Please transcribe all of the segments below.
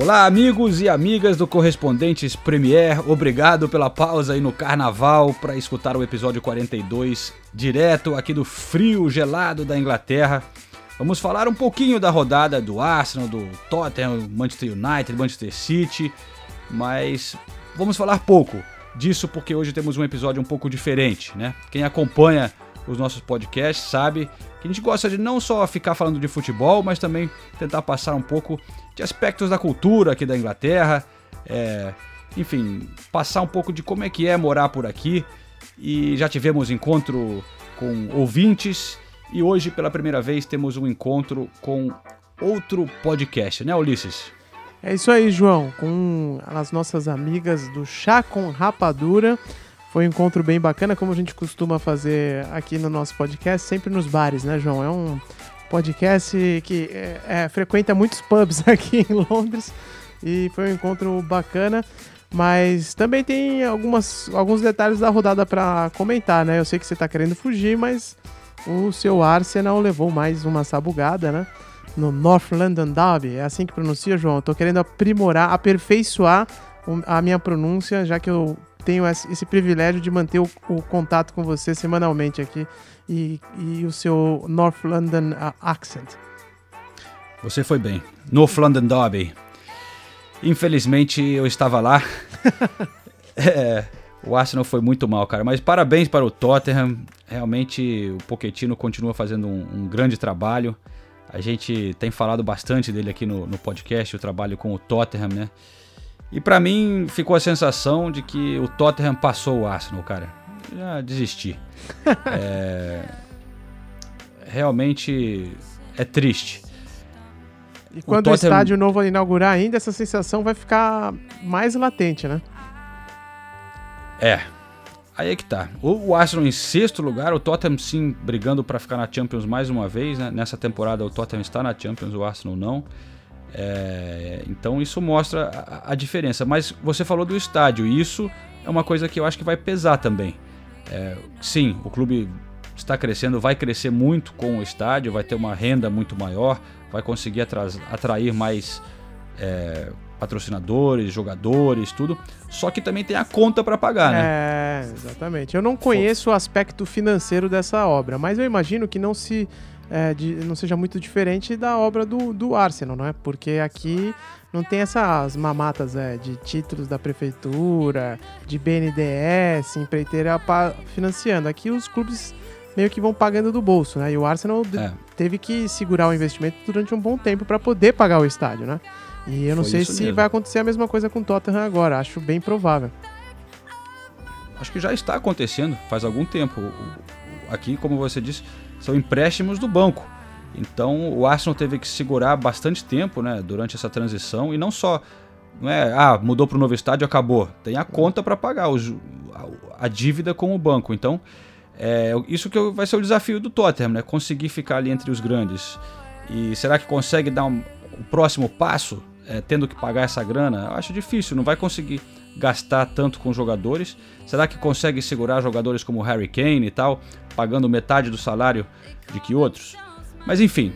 Olá, amigos e amigas do Correspondentes Premier. Obrigado pela pausa aí no carnaval para escutar o episódio 42, direto aqui do frio gelado da Inglaterra. Vamos falar um pouquinho da rodada do Arsenal, do Tottenham, Manchester United, Manchester City, mas vamos falar pouco disso porque hoje temos um episódio um pouco diferente, né? Quem acompanha os nossos podcasts sabe que a gente gosta de não só ficar falando de futebol, mas também tentar passar um pouco de aspectos da cultura aqui da Inglaterra, é, enfim, passar um pouco de como é que é morar por aqui. E já tivemos encontro com ouvintes e hoje pela primeira vez temos um encontro com outro podcast, né, Ulisses? É isso aí, João, com as nossas amigas do Chá com Rapadura. Foi um encontro bem bacana, como a gente costuma fazer aqui no nosso podcast, sempre nos bares, né, João? É um podcast que é, é, frequenta muitos pubs aqui em Londres e foi um encontro bacana. Mas também tem algumas, alguns detalhes da rodada para comentar, né? Eu sei que você está querendo fugir, mas o seu Arsenal levou mais uma sabugada, né? No North London Derby, é assim que pronuncia, João? Tô querendo aprimorar, aperfeiçoar a minha pronúncia, já que eu tenho esse privilégio de manter o, o contato com você semanalmente aqui e, e o seu North London uh, accent. Você foi bem. North London Derby. Infelizmente eu estava lá. é, o Arsenal foi muito mal, cara. Mas parabéns para o Tottenham. Realmente o Pochettino continua fazendo um, um grande trabalho. A gente tem falado bastante dele aqui no, no podcast, o trabalho com o Tottenham, né? E para mim ficou a sensação de que o Tottenham passou o Arsenal, cara. Já desisti. é... Realmente é triste. E quando o, Tottenham... o estádio novo inaugurar ainda, essa sensação vai ficar mais latente, né? É. Aí é que tá. O, Arsenal em sexto lugar, o Tottenham sim brigando para ficar na Champions mais uma vez, né? Nessa temporada o Tottenham está na Champions, o Arsenal não. É, então isso mostra a, a, diferença. Mas você falou do estádio, e isso é uma coisa que eu acho que vai pesar também. É, sim, o clube está crescendo, vai crescer muito com o estádio, vai ter uma renda muito maior, vai conseguir atrair mais é, patrocinadores, jogadores, tudo. Só que também tem a conta para pagar, né? É, exatamente. Eu não conheço o aspecto financeiro dessa obra, mas eu imagino que não se é, de, não seja muito diferente da obra do, do Arsenal, não é? Porque aqui não tem essas mamatas é, de títulos da prefeitura, de BNDES, empreiteira financiando. Aqui os clubes meio que vão pagando do bolso, né? E o Arsenal é. teve que segurar o investimento durante um bom tempo para poder pagar o estádio, né? E eu não Foi sei se mesmo. vai acontecer a mesma coisa com o Tottenham agora, acho bem provável. Acho que já está acontecendo faz algum tempo. Aqui, como você disse, são empréstimos do banco. Então o Arsenal teve que segurar bastante tempo né, durante essa transição e não só. Não é, ah, mudou para o novo estádio, acabou. Tem a conta para pagar os, a, a, dívida com o banco. Então, é, isso que vai ser o desafio do Tottenham, né? Conseguir ficar ali entre os grandes. E será que consegue dar um, um próximo passo, é, tendo que pagar essa grana? Eu acho difícil, não vai conseguir gastar tanto com jogadores. Será que consegue segurar jogadores como Harry Kane e tal, pagando metade do salário de que outros? Mas enfim,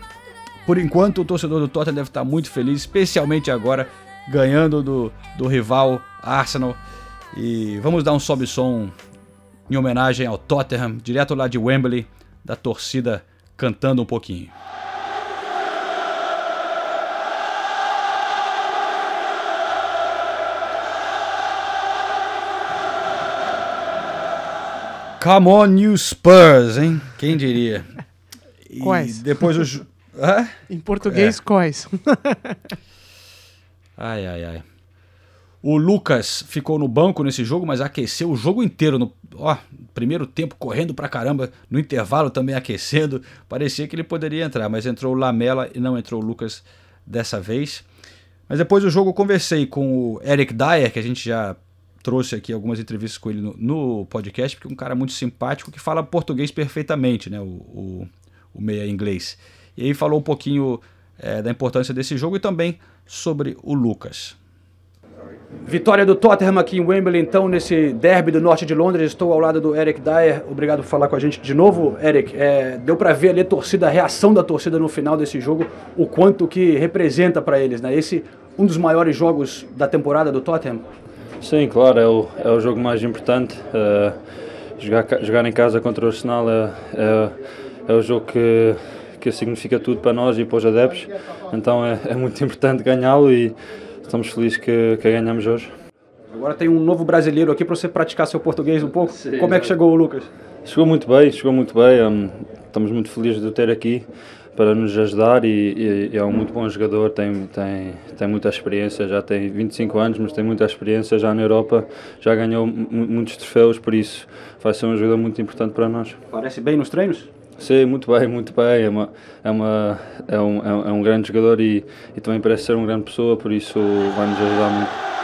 por enquanto o torcedor do Tottenham deve estar muito feliz, especialmente agora ganhando do, do rival Arsenal. E vamos dar um sobe-som em homenagem ao Tottenham, direto lá de Wembley, da torcida cantando um pouquinho. Come on, New Spurs, hein? Quem diria? Quais? depois os. Hã? Em português, é. quais? ai, ai, ai. O Lucas ficou no banco nesse jogo, mas aqueceu o jogo inteiro. No ó, primeiro tempo correndo pra caramba, no intervalo também aquecendo. Parecia que ele poderia entrar, mas entrou o Lamela e não entrou o Lucas dessa vez. Mas depois do jogo eu conversei com o Eric Dyer, que a gente já trouxe aqui algumas entrevistas com ele no, no podcast, porque é um cara muito simpático que fala português perfeitamente, né? O, o, o meia inglês. E aí falou um pouquinho é, da importância desse jogo e também sobre o Lucas. Vitória do Tottenham aqui em Wembley, então, nesse derby do norte de Londres. Estou ao lado do Eric Dyer. Obrigado por falar com a gente de novo, Eric. É, deu para ver ali a torcida, a reação da torcida no final desse jogo, o quanto que representa para eles, né? Esse um dos maiores jogos da temporada do Tottenham. Sim, claro, é o, é o jogo mais importante. Uh, jogar, jogar em casa contra o Arsenal é, é, é o jogo que, que significa tudo para nós e para os adeptos. Então é, é muito importante ganhá-lo e estamos felizes que, que ganhamos hoje. Agora tem um novo brasileiro aqui para você praticar seu português um pouco. Sim, Como é que chegou o Lucas? Chegou muito bem, chegou muito bem. Um, estamos muito felizes de o ter aqui para nos ajudar e, e, é um muito bom jogador, tem, tem, tem muita experiência, já tem 25 anos, mas tem muita experiência já na Europa, já ganhou muitos troféus, por isso vai ser um jogador muito importante para nós. Parece bem nos treinos? Sim, muito bem, muito bem. É, uma, é, uma, é, um, é um grande jogador e, e também parece ser uma grande pessoa, por isso vai nos ajudar muito.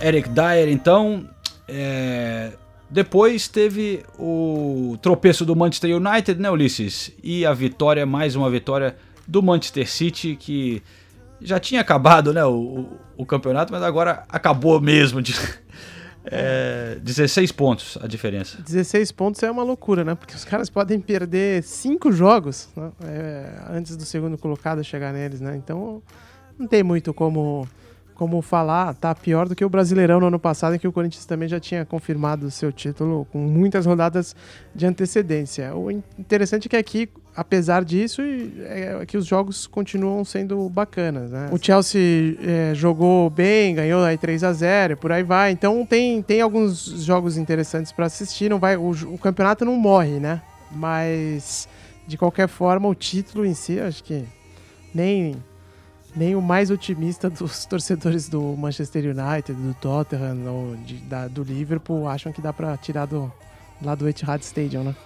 Eric Dyer, então. É... Depois teve o tropeço do Manchester United, né, Ulisses? E a vitória, mais uma vitória do Manchester City, que já tinha acabado né, o, o, campeonato, mas agora acabou mesmo. De, é, 16 pontos a diferença. 16 pontos é uma loucura, né? Porque os caras podem perder 5 jogos né? é, antes do segundo colocado chegar neles, né? Então não tem muito como como falar, tá pior do que o Brasileirão no ano passado, em que o Corinthians também já tinha confirmado o seu título com muitas rodadas de antecedência. O interessante é que aqui, apesar disso, é que os jogos continuam sendo bacanas. Né? O Chelsea é, jogou bem, ganhou aí 3 a 0 por aí vai. Então tem, tem alguns jogos interessantes para assistir. Não vai, o, o campeonato não morre, né? Mas de qualquer forma, o título em si, acho que nem nem o mais otimista dos torcedores do Manchester United, do Tottenham ou de, da, do Liverpool acham que dá para tirar do, lá do Etihad Stadium, né?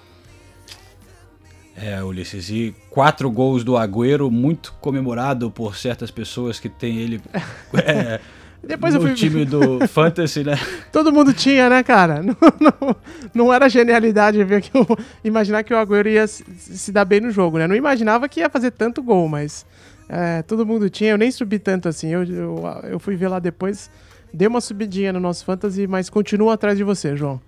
É, Ulisses, e quatro gols do Agüero, muito comemorado por certas pessoas que tem ele é, Depois no eu fui... time do Fantasy, né? Todo mundo tinha, né, cara? Não, não, não era genialidade ver que eu, imaginar que o Agüero ia se, se dar bem no jogo, né? Não imaginava que ia fazer tanto gol, mas é, todo mundo tinha, eu nem subi tanto assim. Eu, eu, eu fui ver lá depois, dei uma subidinha no nosso fantasy, mas continua atrás de você, João.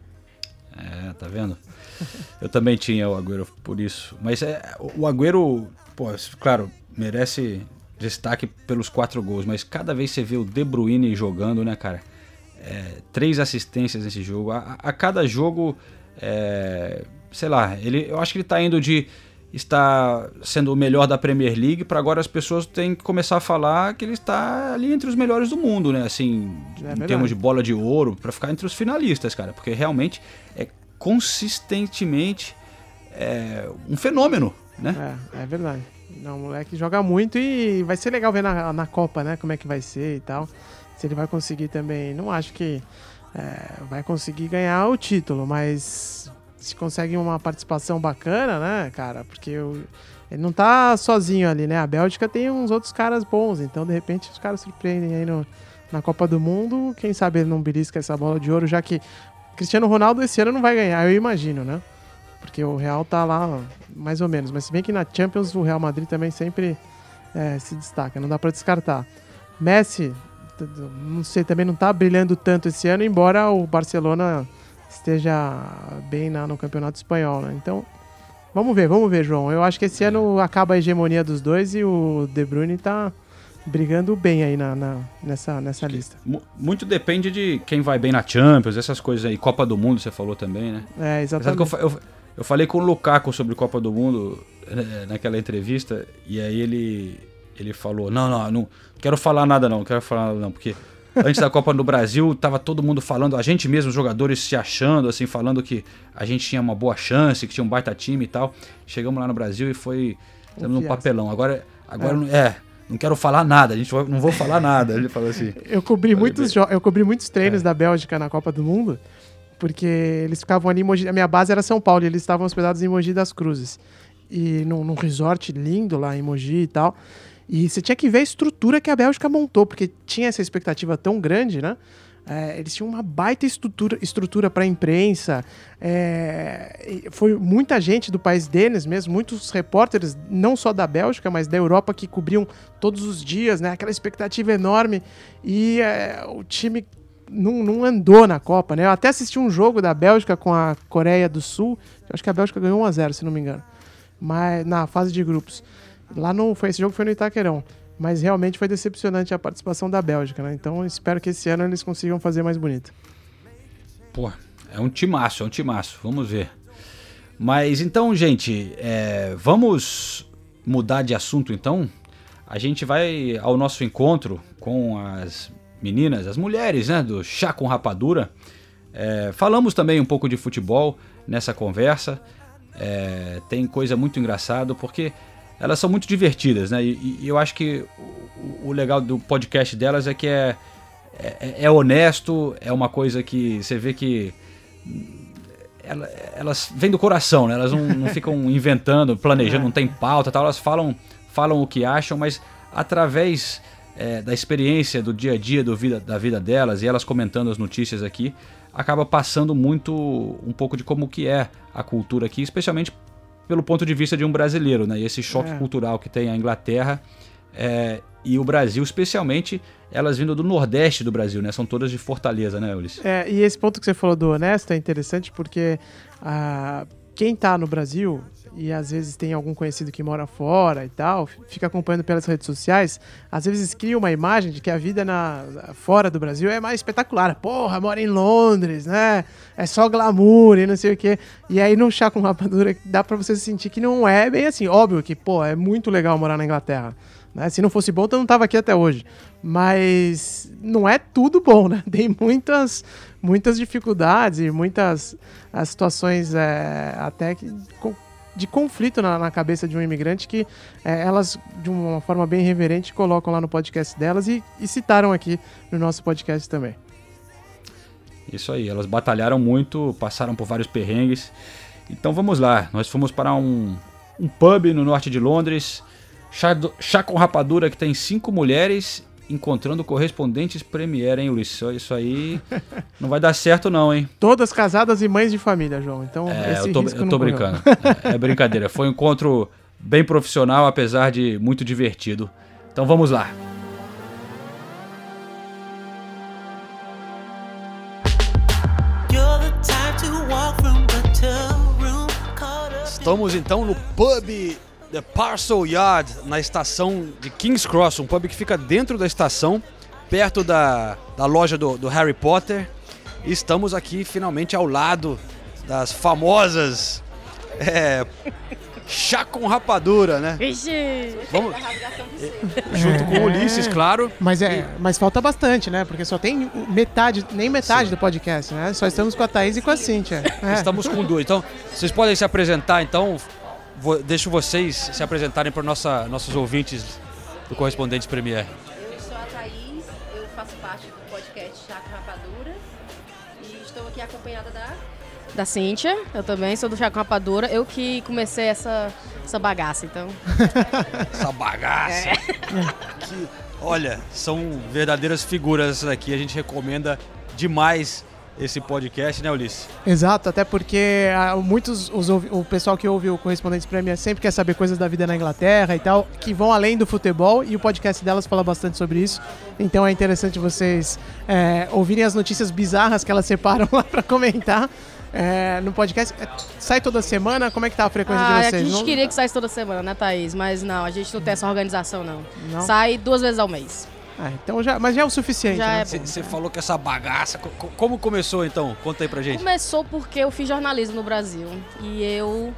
É, tá vendo? Eu também tinha o Agüero por isso. Mas é, o Agüero, pô, claro, merece destaque pelos quatro gols, mas cada vez você vê o De Bruyne jogando, né, cara? É, três assistências nesse jogo. A, a cada jogo, é, sei lá, ele, eu acho que ele tá indo de está sendo o melhor da Premier League, para agora as pessoas têm que começar a falar que ele está ali entre os melhores do mundo, né? Assim, é em termos de bola de ouro, para ficar entre os finalistas, cara, porque realmente é consistentemente é, um fenômeno, né? É, é verdade. Não, o moleque joga muito e vai ser legal ver na, na Copa, né? Como é que vai ser e tal. Se ele vai conseguir também. Não acho que é, vai conseguir ganhar o título, mas se consegue uma participação bacana, né, cara? Porque eu, ele não tá sozinho ali, né? A Bélgica tem uns outros caras bons, então de repente os caras surpreendem aí no, na Copa do Mundo. Quem sabe ele não belisca essa bola de ouro, já que Cristiano Ronaldo esse ano não vai ganhar, eu imagino, né? Porque o Real tá lá mais ou menos. Mas se bem que na Champions o Real Madrid também sempre é, se destaca, não dá para descartar. Messi, não sei, também não tá brilhando tanto esse ano, embora o Barcelona esteja bem na, no campeonato espanhol, né? Então, vamos ver, vamos ver, João. Eu acho que esse ano acaba a hegemonia dos dois e o De Bruyne tá brigando bem aí na, na nessa, nessa lista. Muito depende de quem vai bem na Champions, essas coisas aí. Copa do Mundo, você falou também, né? É, exatamente. Eu, eu, eu, falei com o Lukaku sobre Copa do Mundo né, naquela entrevista e aí ele, ele falou, não, não, não quero falar nada não, não quero falar nada não, porque Antes da Copa no Brasil, tava todo mundo falando, a gente mesmo, os jogadores se achando, assim, falando que a gente tinha uma boa chance, que tinha um baita time e tal. Chegamos lá no Brasil e foi um, um papelão. Agora, agora é. é. não quero falar nada, a gente não vou falar nada. Ele falou assim. Eu cobri muitos eu cobri muitos treinos é. da Bélgica na Copa do Mundo, porque eles ficavam ali em Mogi, a minha base era São Paulo, e eles estavam hospedados em Mogi das Cruzes. E num, num resort lindo lá em Mogi e tal. E você tinha que ver a estrutura que a Bélgica montou, porque tinha essa expectativa tão grande, né? É, eles tinham uma baita estrutura, estrutura para imprensa. É, foi muita gente do país deles mesmo, muitos repórteres, não só da Bélgica, mas da Europa, que cobriam todos os dias, né? Aquela expectativa enorme. E é, o time não, não, andou na Copa, né? Eu até assisti um jogo da Bélgica com a Coreia do Sul. acho que a Bélgica ganhou 1 a 0 se não me engano. Mas na fase de grupos. Lá no. Foi, esse jogo foi no Itaquerão. Mas realmente foi decepcionante a participação da Bélgica, né? Então espero que esse ano eles consigam fazer mais bonito. Pô, é um timaço, é um timaço. Vamos ver. Mas então, gente, é, vamos mudar de assunto então. A gente vai ao nosso encontro com as meninas, as mulheres, né, do Chá com Rapadura. É, falamos também um pouco de futebol nessa conversa. É, tem coisa muito engraçada porque elas são muito divertidas, né? E, e eu acho que o, o, legal do podcast delas é que é, é, é, honesto, é uma coisa que você vê que ela, elas vêm do coração, né? Elas não, não ficam inventando, planejando, é. não tem pauta, tal. Elas falam, falam o que acham, mas através é, da experiência do dia a dia do vida, da vida delas e elas comentando as notícias aqui, acaba passando muito um pouco de como que é a cultura aqui, especialmente pelo ponto de vista de um brasileiro, né? E esse choque é. cultural que tem a Inglaterra é, e o Brasil, especialmente elas vindo do Nordeste do Brasil, né? São todas de Fortaleza, né, Ulisses? É, e esse ponto que você falou do honesto é interessante porque ah, quem está no Brasil e às vezes tem algum conhecido que mora fora e tal, fica acompanhando pelas redes sociais, às vezes cria uma imagem de que a vida na, fora do Brasil é mais espetacular. Porra, mora em Londres, né? É só glamour e não sei o quê. E aí no Chá com Rapadura dá pra você sentir que não é bem assim. Óbvio que, pô, é muito legal morar na Inglaterra. Né? Se não fosse bom, eu não tava aqui até hoje. Mas não é tudo bom, né? Tem muitas, muitas dificuldades e muitas as situações é, até que de conflito na, na, cabeça de um imigrante que é, elas, de uma forma bem reverente, colocam lá no podcast delas e, e, citaram aqui no nosso podcast também. Isso aí, elas batalharam muito, passaram por vários perrengues. Então vamos lá, nós fomos para um, um pub no norte de Londres, chá, do, chá com rapadura que tem cinco mulheres encontrando correspondentes Premiere, hein, Ulisses? Isso aí não vai dar certo, não, hein? Todas casadas e mães de família, João. Então, é, eu tô, eu tô brincando. é, é brincadeira. Foi um encontro bem profissional, apesar de muito divertido. Então vamos lá. Estamos então no pub The Parcel Yard, na estação de King's Cross, um pub que fica dentro da estação, perto da, da loja do, do Harry Potter. E estamos aqui finalmente ao lado das famosas é, chá com rapadura, né? Vixe! Vamos, junto com o Ulisses, claro. Mas, é, mas falta bastante, né? Porque só tem metade, nem metade Sim. do podcast, né? Só estamos com a Thaís e com a Cíntia. É. Estamos com dois. Então, vocês podem se apresentar, então, vou, deixo vocês se apresentarem para nossa, nossos ouvintes do Correspondente Premier. Eu sou a Thaís, eu faço parte do podcast Chakra Rapadura e estou aqui acompanhada da... Da Cíntia, eu também sou do Chakra Rapadura, eu que comecei essa, essa bagaça, então... essa bagaça! É. Que, olha, são verdadeiras figuras essas aqui, a gente recomenda demais esse podcast, né, Ulisses? Exato, até porque ah, muitos, os, o pessoal que ouve o Correspondentes Premier sempre quer saber coisas da vida na Inglaterra e tal, que vão além do futebol, e o podcast delas fala bastante sobre isso. Então é interessante vocês é, ouvirem as notícias bizarras que elas separam lá para comentar. É, no podcast. É, sai toda semana? Como é que tá a frequência ah, de vocês? A gente não... queria que saísse toda semana, né, Thaís? Mas não, a gente não tem essa organização, não. não? Sai duas vezes ao mês. Ah, então já, mas já é o suficiente. Você né? é falou que essa bagaça. Como começou então? Conta aí pra gente. Começou porque eu fiz jornalismo no Brasil. E eu.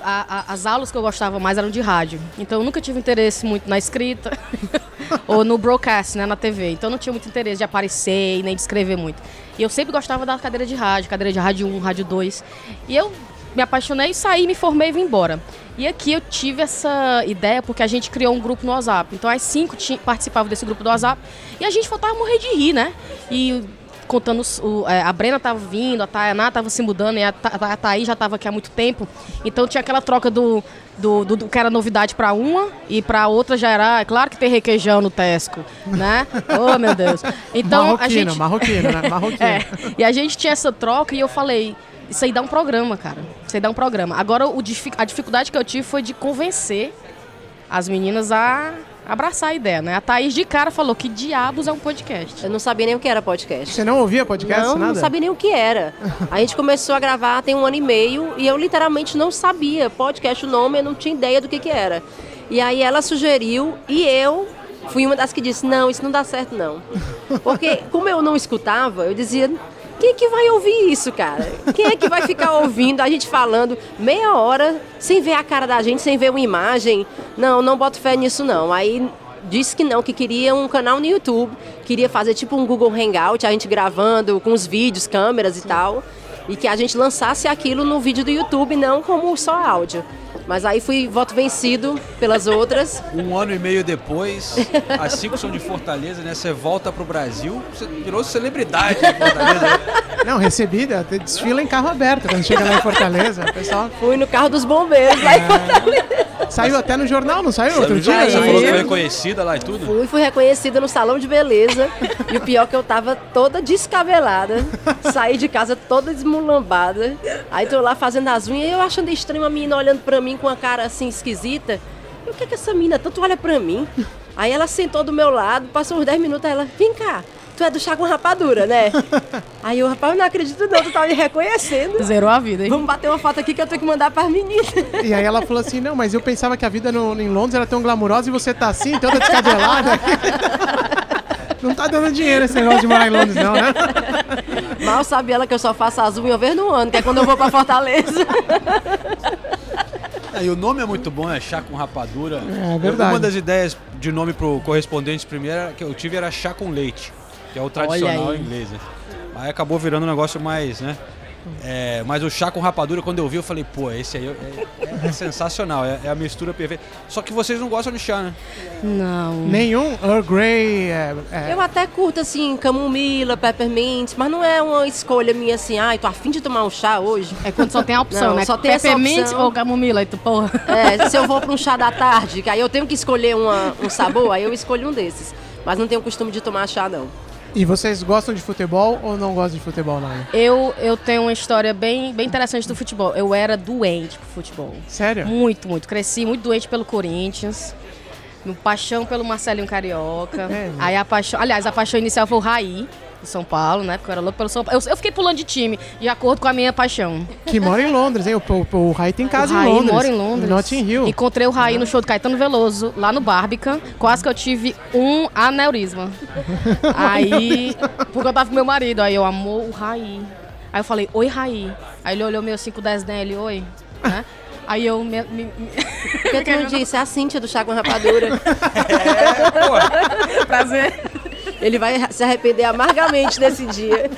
A, a, as aulas que eu gostava mais eram de rádio. Então eu nunca tive interesse muito na escrita. ou no broadcast, né, na TV. Então não tinha muito interesse de aparecer e nem de escrever muito. E eu sempre gostava da cadeira de rádio, cadeira de rádio 1, rádio 2. E eu me apaixonei, saí, me formei e vim embora. E aqui eu tive essa ideia porque a gente criou um grupo no WhatsApp. Então as cinco participavam desse grupo do WhatsApp e a gente faltava morrer de rir, né? E contando, o, é, a Brena tava vindo, a Tayaná tava se mudando e a, a Thaís já tava aqui há muito tempo. Então tinha aquela troca do, do, do, do que era novidade pra uma e pra outra já era, é claro que tem requeijão no Tesco, né? oh, meu Deus. Então a marroquino, gente... marroquino, né? Marroquino. É, e a gente tinha essa troca e eu falei, isso aí dá um programa, cara. Isso aí dá um programa. Agora, o a dificuldade que eu tive foi de convencer as meninas a abraçar a ideia, né? A Thaís de cara falou que diabos é um podcast. Eu não sabia nem o que era podcast. Você não ouvia podcast, não, nada? não sabia nem o que era. A gente começou a gravar tem um ano e meio e eu literalmente não sabia podcast, o nome, eu não tinha ideia do que, que era. E aí ela sugeriu e eu fui uma das que disse, não, isso não dá certo não. Porque como eu não escutava, eu dizia, quem é que vai ouvir isso, cara? Quem é que vai ficar ouvindo a gente falando meia hora sem ver a cara da gente, sem ver uma imagem? Não, não boto fé nisso não. Aí disse que não, que queria um canal no YouTube, queria fazer tipo um Google Hangout, a gente gravando com os vídeos, câmeras e tal, e que a gente lançasse aquilo no vídeo do YouTube, não como só áudio. Mas aí fui voto vencido pelas outras. Um ano e meio depois, as cinco são de Fortaleza, né? Você volta pro Brasil, você virou celebridade em Fortaleza. né? Não, recebida, até desfila em carro aberto quando chega lá em Fortaleza. O pessoal Fui no carro dos bombeiros lá em Fortaleza. saiu até no jornal, não saiu? Outro dia? Você falou que foi reconhecida lá e tudo? Fui, fui reconhecida no salão de beleza. E o pior é que eu tava toda descabelada. Saí de casa toda desmulambada. Aí tô lá fazendo as unhas e eu achando estranho a menina olhando pra mim com uma cara assim esquisita. E o que é que essa menina tanto olha pra mim? Aí ela sentou do meu lado, passou uns 10 minutos, aí ela, vem cá, tu é do chá com rapadura, né? Aí eu, rapaz, eu não acredito não, tu tá me reconhecendo. Zerou a vida, hein? Vamos bater uma foto aqui que eu tenho que mandar pras meninas. E aí ela falou assim, não, mas eu pensava que a vida no- em Londres era tão glamurosa e você tá assim, toda descabelada. Não tá dando dinheiro esse negócio de morar em Londres, não, né? Mal sabe ela que eu só faço unhas uma vez no ano, que é quando eu vou pra Fortaleza. É, e o nome é muito bom, é chá com rapadura. É verdade. Uma das ideias de nome pro correspondente primeiro que eu tive era chá com leite, que é o tradicional inglês. Né? Aí acabou virando um negócio mais, né? É, mas o chá com rapadura, quando eu vi, eu falei, pô, esse aí é, é- é sensacional, é, é a mistura perfeita. Só que vocês não gostam de chá, né? Não. Nenhum Earl Grey. É, é, Eu até curto assim, camomila, peppermint, mas não é uma escolha minha assim, ai, tô afim de tomar um chá hoje. É quando só tem a opção, Não, né? só tem essa Peppermint opção. ou camomila, aí tu, porra. É, se eu vou pra um chá da tarde, que aí eu tenho que escolher uma- um sabor, aí eu escolho um desses. Mas não tenho costume de tomar chá, não. E vocês gostam de futebol ou não gostam de futebol, não? Eu, eu tenho uma história bem, bem interessante do futebol. Eu era doente pro futebol. Sério? Muito, muito. Cresci muito doente pelo Corinthians. Meu paixão pelo Marcelinho Carioca. É. Aí a paixão. Aliás, a paixão inicial foi o Raí, do São Paulo, né? Porque eu era louco pelo São Paulo. Eu, eu fiquei pulando de time, de acordo com a minha paixão. Que mora em Londres, hein? O, o, o Rai tem casa o em Raí Londres. mora em Londres. Notting Hill. Encontrei o Raí no show do Caetano Veloso, lá no Barbican. Quase que eu tive um aneurisma. aí, porque eu tava com meu marido, aí eu amou o Raí. Aí eu falei, oi Raí. Aí ele olhou meio assim com 10 né? Ele, oi. Né? Aí eu me, me, me... Porque tu não disse, é a Cíntia do chá com rapadura. prazer. Ele vai se arrepender amargamente nesse dia.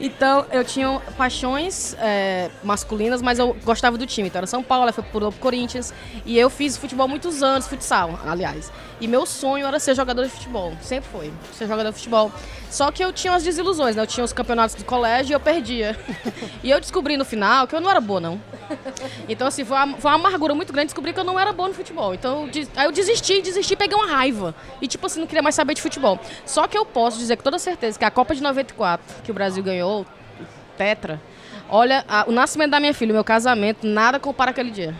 Então, eu tinha paixões é, masculinas, mas eu gostava do time. Então, era São Paulo, foi pro Corinthians. E eu fiz futebol muitos anos, futsal, aliás. E meu sonho era ser jogador de futebol. Sempre foi, ser jogador de futebol. Só que eu tinha umas desilusões, né? Eu tinha os campeonatos do colégio e eu perdia. E eu descobri no final que eu não era boa, não. Então, assim, foi uma, foi uma amargura muito grande descobrir que eu não era boa no futebol. Então, eu aí eu desisti, desisti, peguei uma raiva. E, tipo assim, não queria mais saber de futebol. Só que eu posso dizer com toda certeza que a Copa de 94, que o Brasil ganhou, Tetra, olha, a- o nascimento da minha filha, o meu casamento, nada compara aquele dia.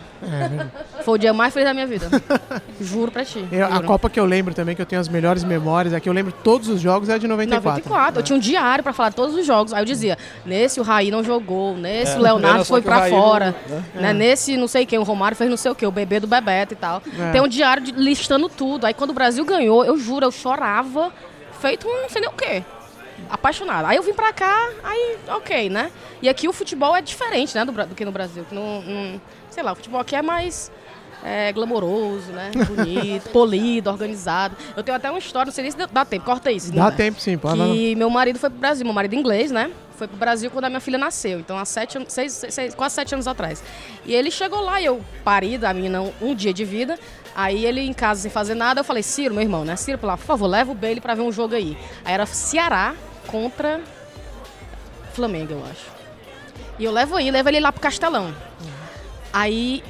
Foi o dia mais feliz da minha vida. Juro pra ti. Eu- a. Copa que eu lembro também, que eu tenho as melhores memórias, aqui eu lembro todos os jogos, é a de 94. 94. Eu tinha um diário pra falar de todos os jogos. Aí eu dizia, nesse o Raí não jogou, nesse É, o Leonardo foi que pra fora, não- né? né? Nesse não sei quem, o Romário fez não sei o quê, o bebê do Bebeto e tal. É. Tem um diário de- listando tudo. Aí quando o Brasil ganhou, eu juro, eu chorava, feito um não sei nem o quê. Apaixonada. Aí eu vim pra cá, aí, ok, né? E aqui o futebol é diferente, né, do, do que no Brasil. Que não, não- sei lá, o futebol aqui é mais é, glamouroso, né? Bonito, polido, organizado. Eu tenho até uma história, não sei nem se dá tempo, corta isso. Dá né? tempo sim, pode Que meu marido foi pro Brasil, meu marido é inglês, né? Foi pro Brasil quando a minha filha nasceu, então há sete, seis, seis- quase sete anos atrás. E ele chegou lá e eu pari da menina um dia de vida. Aí ele em casa sem fazer nada, eu falei, Ciro, meu irmão, né? Ciro, por lá, por favor, leva o Bailey pra ver um jogo aí. Aí era Ceará contra Flamengo, eu acho. E eu levo aí, levo ele lá pro Castelão. Aí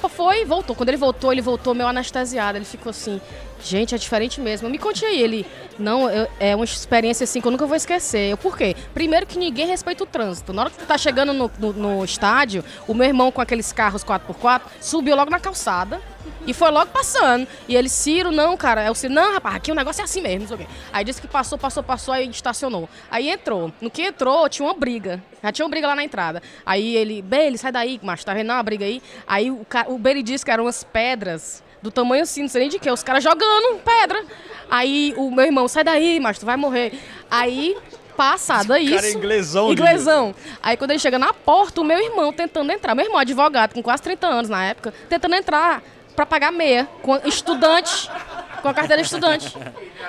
Pô, Foi, voltou. Quando ele voltou, ele voltou meio anestesiado. Ele ficou assim, gente, é diferente mesmo. Me conte aí. Ele, não, eu- é uma experiência assim que eu nunca vou esquecer. Eu, por quê? Primeiro que ninguém respeita o trânsito. Na hora que tu tá chegando no, no- no estádio, o meu irmão com aqueles carros 4x4 subiu logo na calçada. E foi logo passando. E ele, Ciro, não, cara. Eu Ciro, não, rapaz, aqui o negócio é assim mesmo, não sei o quê. Aí disse que passou, passou, passou, aí estacionou. Aí entrou. No que entrou, tinha uma briga. Já tinha uma briga lá na entrada. Aí ele, Bailey, sai daí, macho, tá vendo uma briga aí? Aí o, o Bailey disse que eram umas pedras do tamanho assim, não sei nem de que, os caras jogando pedra. Aí o meu irmão, sai daí, macho, tu vai morrer. Aí, passado isso. cara é inglesão, Inglesão. Aí quando ele chega na porta, o meu irmão tentando entrar. Meu irmão, advogado, com quase 30 anos na época, tentando entrar pra pagar meia. Estudante, com a carteira de estudante.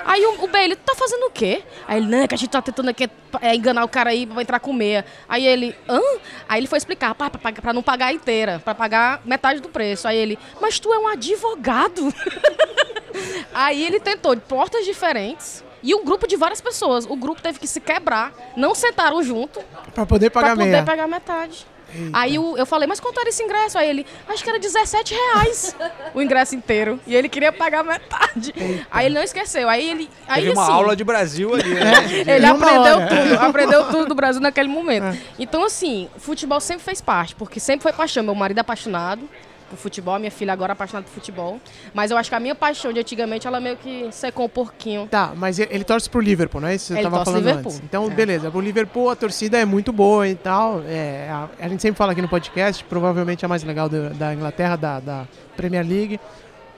Aí o, o Bailey, tu tá fazendo o quê? Aí ele, não, é que a gente tá tentando aqui é, enganar o cara aí pra entrar com meia. Aí ele, hã? Aí ele foi explicar, pra, pagar- pra não pagar inteira, pra pagar metade do preço. Aí ele, mas tu é um advogado? Aí ele tentou de portas diferentes e um grupo de várias pessoas. O grupo teve que se quebrar, não sentaram junto Pra poder pagar pra poder meia. pegar metade. Aí o- eu falei, mas quanto era esse ingresso? Aí ele, acho que era 17 reais o ingresso inteiro. E ele queria pagar metade. Aí ele não esqueceu. Aí ele. Aí, Teve uma assim, aula de Brasil ali, né? ele uma aprendeu hora. tudo, aprendeu tudo do Brasil naquele momento. Então, assim, futebol sempre fez parte, porque sempre foi paixão. Meu marido é apaixonado por futebol, minha filha agora é apaixonada por futebol. Mas eu acho que a minha paixão de antigamente, ela meio que secou um pouquinho. Tá, mas ele, torce pro Liverpool, não é isso que você Ele tava falando Liverpool. antes? Então, É. beleza. O Liverpool, a torcida é muito boa e tal. É, a, a gente sempre fala aqui no podcast, provavelmente é a mais legal da, da Inglaterra, da, da Premier League.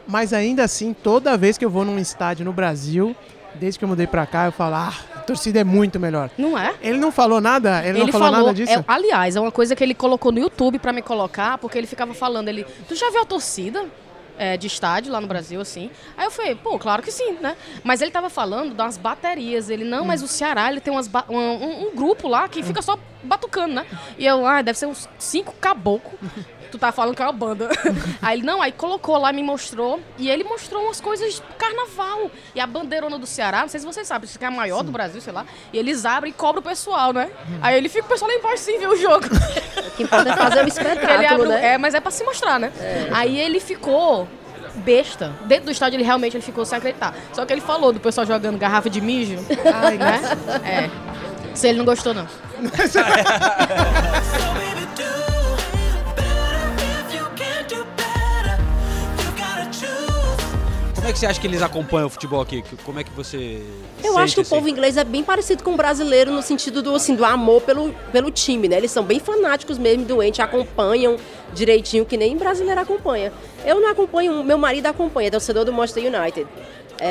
Mas ainda assim, toda vez que eu vou num estádio no Brasil, desde que eu mudei pra cá, eu falo, ah, torcida é muito melhor. Não é? Ele não falou nada? Ele, não falou, nada disso? é, aliás, é uma coisa que ele colocou no YouTube pra me colocar, porque ele ficava falando, ele, tu já viu a torcida? é, de estádio lá no Brasil, assim. Aí eu falei, pô, claro que sim, né? Mas ele tava falando das baterias. Ele, não, mas o Ceará, ele tem umas um, um- um grupo lá que fica só batucando, né? E eu, ah, deve ser uns cinco caboclos. Tu tá falando que é uma banda. aí ele, não, aí colocou lá, me mostrou. E ele mostrou umas coisas do carnaval. E a bandeirona do Ceará, não sei se vocês sabem, isso que é a maior do Brasil, sei lá. E eles abrem e cobram o pessoal, né? Aí ele fica o pessoal lá embaixo sim ver o jogo. Que pode fazer o ele espetáculo, abre, o- né? É, mas é pra se mostrar, né? Aí ele ficou besta. Dentro do estádio ele realmente ele ficou sem acreditar. Só que ele falou do pessoal jogando garrafa de mijo, Ai, né? É. Se ele não gostou, não. Como é que você acha que eles acompanham o futebol aqui? Como é que você. Eu sente, acho que o assim? povo inglês é bem parecido com o brasileiro no sentido do, assim, do amor pelo, pelo time, né? Eles são bem fanáticos mesmo, doentes, acompanham direitinho, que nem brasileiro acompanha. Eu não acompanho, meu marido acompanha, é torcedor do Manchester United.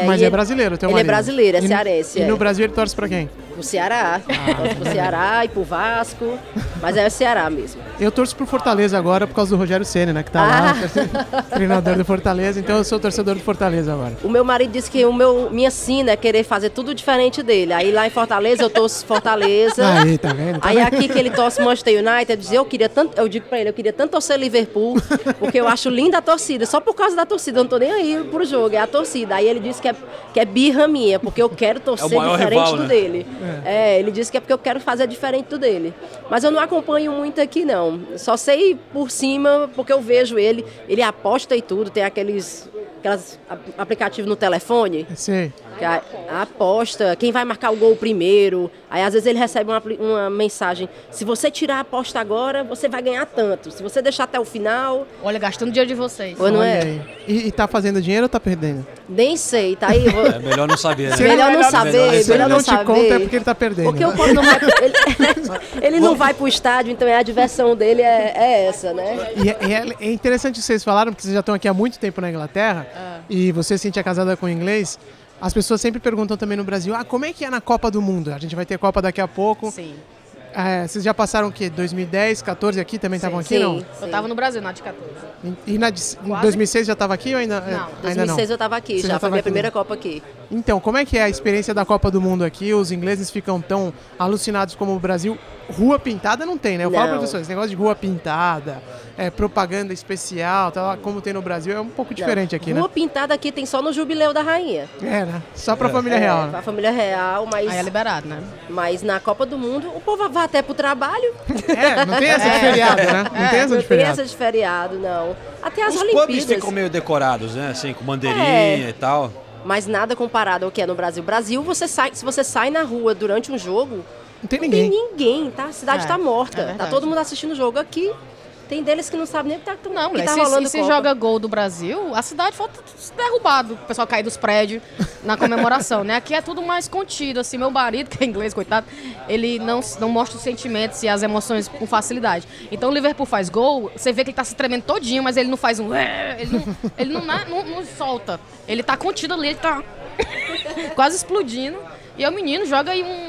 Mas e é brasileiro, teu ele marido. é brasileiro, é E no- cearense. E é. no Brasil ele torce pra quem? Pro Ceará. Torce pro Ceará e pro Vasco. Mas é o Ceará mesmo. Eu torço pro Fortaleza agora por causa do Rogério Ceni, né? Que tá lá, treinador do Fortaleza. Então eu sou torcedor do Fortaleza agora. O meu marido disse que o meu, minha sina é querer fazer tudo diferente dele. Aí lá em Fortaleza eu torço Fortaleza. Aí, tá vendo? Tá Aí vendo? aqui que ele torce Manchester United, eu, eu queria tanto, eu digo pra ele, eu queria tanto torcer Liverpool, porque eu acho linda a torcida, só por causa da torcida, eu não tô nem aí pro jogo, é a torcida. Aí ele disse que é, que é birra minha, porque eu quero torcer maior diferente rival, do né? dele. É. ele disse que é porque eu quero fazer diferente do dele. Mas eu não acompanho muito aqui não, só sei por cima, porque eu vejo ele, ele aposta e tudo, tem aqueles, aquelas a- aplicativos no telefone, Sei. Que a, a aposta, quem vai marcar o gol primeiro. Aí às vezes ele recebe uma, uma mensagem: se você tirar a aposta agora, você vai ganhar tanto. Se você deixar até o final, Olha, gastando dinheiro de vocês. ou não é? E, e tá fazendo dinheiro ou tá perdendo? Nem sei, tá aí. vou- É melhor não saber, né? Se ele- Melhor não melhor- saber, Se ele melhor não não te saber. conta é porque ele tá perdendo. Porque o povo não vai. Ele, ele não vai pro estádio, então é a diversão dele é, é essa, né? E, é- é, é interessante que vocês falaram, porque vocês já estão aqui há muito tempo na Inglaterra, e você se sentia casada com inglês. As pessoas sempre perguntam também no Brasil, ah, como é que é na Copa do Mundo? A gente vai ter Copa daqui a pouco. Sim. É, vocês já passaram o quê? 2010, 14 aqui? Também estavam aqui, sim, não? sim. Eu tava no Brasil na de 14. E na de, em 2006 já estava aqui ou ainda, é, Não, ainda não? 2006 eu tava aqui, Você já, já foi minha aqui, primeira? Copa aqui. Então, como é que é a experiência da Copa do Mundo aqui? Os ingleses ficam tão alucinados como o Brasil. Rua pintada não tem, né? Eu falo, Não. professor, esse negócio de rua pintada, é, propaganda especial, tal, como tem no Brasil, é um pouco diferente aqui, Rua né? pintada aqui tem só no Jubileu da Rainha. É, né? Só pra família real, né? Pra família real, mas, Aí é liberado, né? mas na Copa do Mundo o povo vai até pro trabalho. É, não tem essa de feriado, né? Não tem essa não de tem feriado. essa de feriado, não. Até as Os pubs Olimpíadas. ficam meio decorados, né? Assim, com bandeirinha É. e tal. Mas nada comparado ao que é no Brasil. Brasil, você sai, se você sai na rua durante um jogo, Não tem não tem ninguém. ninguém, tá? A cidade É, tá morta. é tá todo mundo assistindo o jogo aqui. Tem deles que não sabem nem o que tá, Não, que tá se, rolando se, se Copa. joga gol do Brasil, a cidade tudo derrubado. O pessoal cair dos prédios na comemoração, né? Aqui é tudo mais contido, assim. Meu marido, que é inglês, coitado, ele não, não mostra os sentimentos e as emoções com facilidade. Então o Liverpool faz gol, você vê que ele tá se tremendo todinho, mas ele não faz um... Ele não, ele não, né, não, não solta. Ele tá contido ali, ele tá quase explodindo. E aí o menino joga aí um,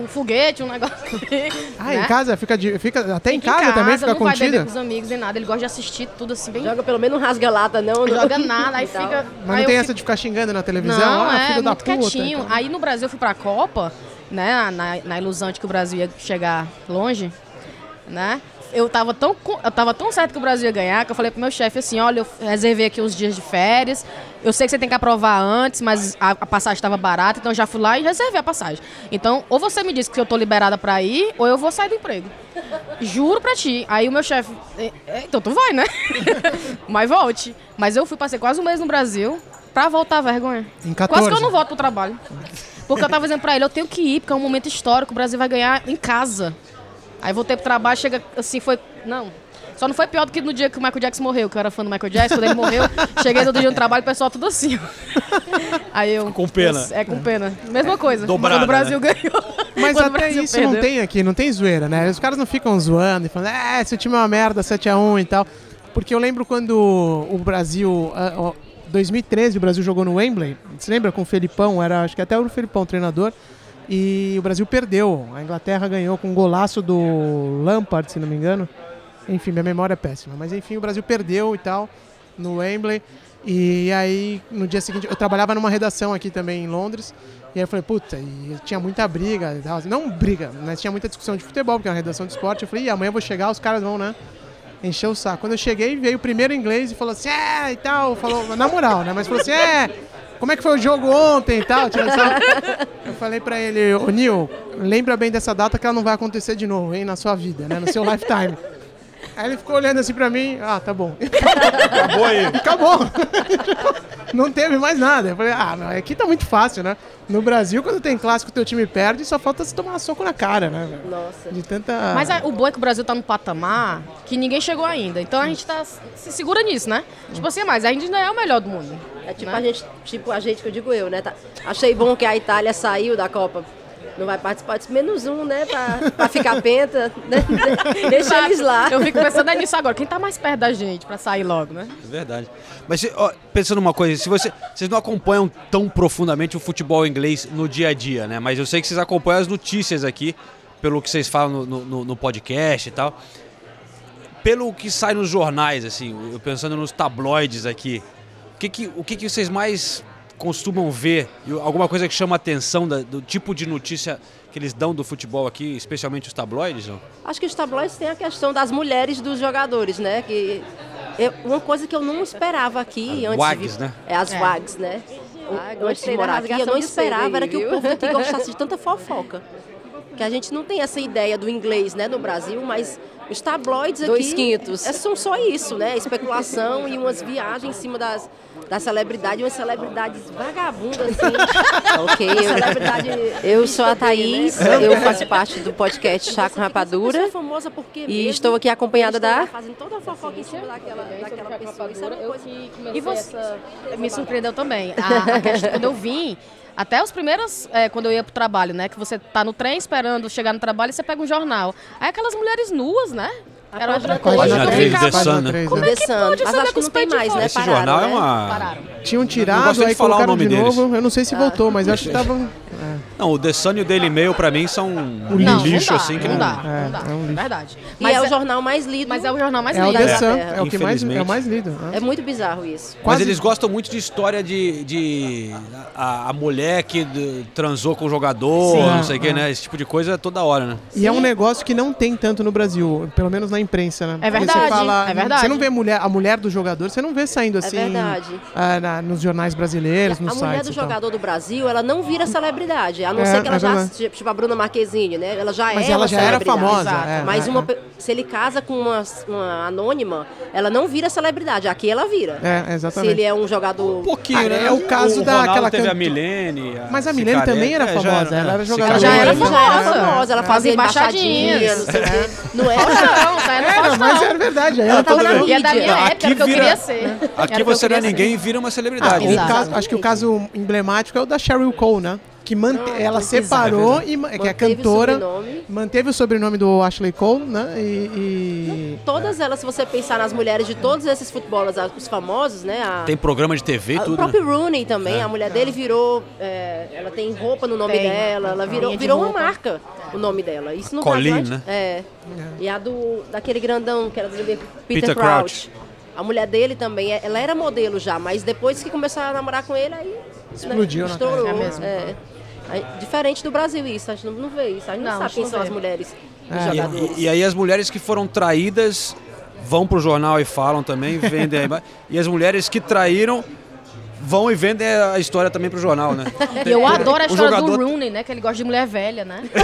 um foguete, um negócio. Ah, em né? casa fica, de- fica até em Fica casa, também fica não vai beber contida. com os amigos nem nada. Ele gosta de assistir tudo assim, bem... Joga pelo menos um rasga-lata, não. Não não. joga nada, aí E tal. fica... Mas aí não tem fico- essa de ficar xingando na televisão? Não, ah, é, filho da muito puta. quietinho. então. Aí no Brasil eu fui pra Copa, né, na, na ilusão de que o Brasil ia chegar longe, né? Eu tava, tão, eu tava tão certo que o Brasil ia ganhar que eu falei pro meu chefe assim, olha, eu reservei aqui os dias de férias, eu sei que você tem que aprovar antes, mas a, a passagem estava barata, então eu já fui lá e reservei a passagem. Então, ou você me diz que eu tô liberada pra ir, ou eu vou sair do emprego. Juro pra ti. Aí o meu chefe, "É, é, então tu vai, né? mas volte. Mas eu fui, passei quase um mês no Brasil pra voltar a vergonha. Quase 14. que eu não volto pro trabalho. Porque eu tava dizendo pra ele, eu tenho que ir, porque é um momento histórico, o Brasil vai ganhar em casa. Aí voltei pro trabalho, chega assim, foi. Não. Só não foi pior do que no dia que o Michael Jackson morreu, que eu era fã do Michael Jackson, quando ele morreu, cheguei todo dia no trabalho, o pessoal tudo assim. Aí eu. Com pena. É, com pena. Mesma coisa. Dobrada, quando o Brasil né? ganhou. Mas Quando até Brasil isso não perdeu. tem aqui, não tem zoeira, né? Os caras não ficam zoando e falando, é, esse time é uma merda, 7x1 e tal. Porque eu lembro quando o Brasil. ah, ó, 2013 o Brasil jogou no Wembley. Você lembra com o Felipão? Era, acho que até o Felipão o treinador. E o Brasil perdeu. A Inglaterra ganhou com um golaço do Lampard, se não me engano. Enfim, minha memória é péssima. Mas enfim, o Brasil perdeu e tal no Wembley. E aí, no dia seguinte, eu trabalhava numa redação aqui também em Londres. E aí eu falei, puta, e tinha muita briga. Não briga, mas tinha muita discussão de futebol, porque é uma redação de esporte. Eu falei, e amanhã eu vou chegar, os caras vão, né? Encher o saco. Quando eu cheguei, veio o primeiro inglês e falou assim, é, e tal. Falou, na moral, né? Mas falou assim, é, como é que foi o jogo ontem e tal? Sarro. Eu falei pra ele, ô Nil, lembra bem dessa data que ela não vai acontecer de novo, hein, na sua vida, né? No seu lifetime. Aí ele ficou olhando assim pra mim, ah, tá bom. Acabou aí. Acabou. Não teve mais nada. Eu falei, ah, não, aqui tá muito fácil, né? No Brasil, quando tem clássico, teu time perde, só falta se tomar soco na cara, né? Nossa. De tanta. Mas a- o bom é que o Brasil tá num patamar que ninguém chegou ainda. Então a gente tá, se segura nisso, né? Tipo assim, mas a gente ainda é o melhor do mundo. É tipo né? a gente, tipo a gente que eu digo eu, né? Tá- achei bom que a Itália saiu da Copa. Não vai participar, disse menos um, né? Pra, pra ficar penta. né? Deixa eles lá. Eu fico pensando é nisso agora. Quem tá mais perto da gente pra sair logo, né? É verdade. Mas ó, pensando uma coisa, se você, vocês não acompanham tão profundamente o futebol inglês no dia a dia, né? Mas eu sei que vocês acompanham as notícias aqui, pelo que vocês falam no, no- no podcast e tal. Pelo que sai nos jornais, assim, eu pensando nos tabloides aqui, que, que, o que, que vocês mais costumam ver? Alguma coisa que chama a atenção da- do tipo de notícia que eles dão do futebol aqui, especialmente os tabloides? Não? Acho que os tabloides têm a questão das mulheres dos jogadores, né? Que eu- uma coisa que eu não esperava aqui As antes. wags, de, né? É, as É. wags, né? Ah, antes de morar aqui, eu não esperava era que o povo aqui gostasse de tanta fofoca. Que a gente não tem essa ideia do inglês, né, no Brasil, mas os tabloides aqui Dois quintos. é- são só isso, né? Especulação e umas viagens em cima das, das celebridades, umas celebridades vagabundas, assim. Ok, eu, Celebridade eu sou a Thaís, né? eu faço parte do podcast Chá com Eu Rapadura. sou famosa porque E mesmo estou aqui acompanhada da- Fazendo toda a fofoca em cima daquela, daquela pessoa. Isso é uma Eu coisa... que E você? essa... Me surpreendeu também. A, a questão, quando eu vim, até os primeiros, é, quando eu ia pro trabalho, né? Que você tá no trem esperando chegar no trabalho e você pega um jornal. Aí aquelas mulheres nuas, né? Era outra coisa. Página três, ficava- The Sun, né? Como né? é que pode Mas acho que não tem mais, né? Esse Pararam, jornal é né? uma. Pararam. Tinham tirado, aí falar o colocaram nome de deles. novo. Eu não sei se voltou, mas eu acho que tava. É. Não, o The Sun e o Daily Mail, pra mim, são um Não, lixo, não dá, assim, que não não... dá, É, não dá. é um lixo. Verdade. E Mas é o jornal mais lido. Mas é o jornal mais É o lido. The Sun, é o que mais, é o mais lido. né? É muito bizarro isso. Mas Quase- eles gostam muito de história de, de a, a mulher que transou com o jogador, Sim. não sei o que, ah. né? Esse tipo de coisa é toda hora, né? E é um negócio que não tem tanto no Brasil, pelo menos na imprensa, né? É Porque verdade, Você fala, é verdade. Você não vê mulher, a mulher do jogador, você não vê saindo assim verdade. ah, na- nos jornais brasileiros, nos a mulher sites. do jogador do Brasil, ela não vira celebridade. A não É, ser que ela é já, verdade. tipo a Bruna Marquezine, né? Ela já Mas é ela já era celebridade. famosa, é, Mas é, uma é. se ele casa com uma, uma anônima, ela não vira celebridade. Aqui ela vira. É, Se exatamente. ele é um jogador. Um pouquinho, Ah, né? é o caso o daquela teve canto- a Milene. a Mas a Milene também era É, famosa, ela era é. jogadora. já era Ela já era famosa. Ela fazia Embaixadinhas. embaixadinhas, não sei o quê. Não é? Não, tá no Era, mas é verdade. Ela tava na E é da minha mídia. época, Aqui era o que eu queria ser. Aqui Era que eu você não é ninguém e vira uma celebridade. acho que o caso emblemático é o da Sheryl Cole, né? Que mante- Ah, ela muito separou, e, ma- que é Manteve o cantora, sobrenome. manteve o sobrenome do Ashley Cole, né? E, e- Todas elas, se você pensar nas mulheres de todos esses futebolistas, os famosos, né? A, Tem programa de TV e a- o tudo, né? próprio Rooney também, a mulher dele virou. é, ela tem roupa no nome Tem. dela, ela virou, virou uma marca o nome dela. Isso no Colleen, Brasil, né? É. E a do daquele grandão que era do Peter, Peter Crouch. A mulher dele também, é- ela era modelo já, mas depois que começou a namorar com ele, aí. Explodiu, né? Estourou. É mesmo. é. Aí, diferente do Brasil isso, a gente não, vê isso. A gente não, Não, sabe quem são as mulheres É. E, e aí as mulheres que foram traídas vão pro jornal e falam também, vendem. e as mulheres que traíram vão e vendem a história também pro jornal, né? E eu adoro a história jogador- do Rooney, né? Que ele gosta de mulher velha, né?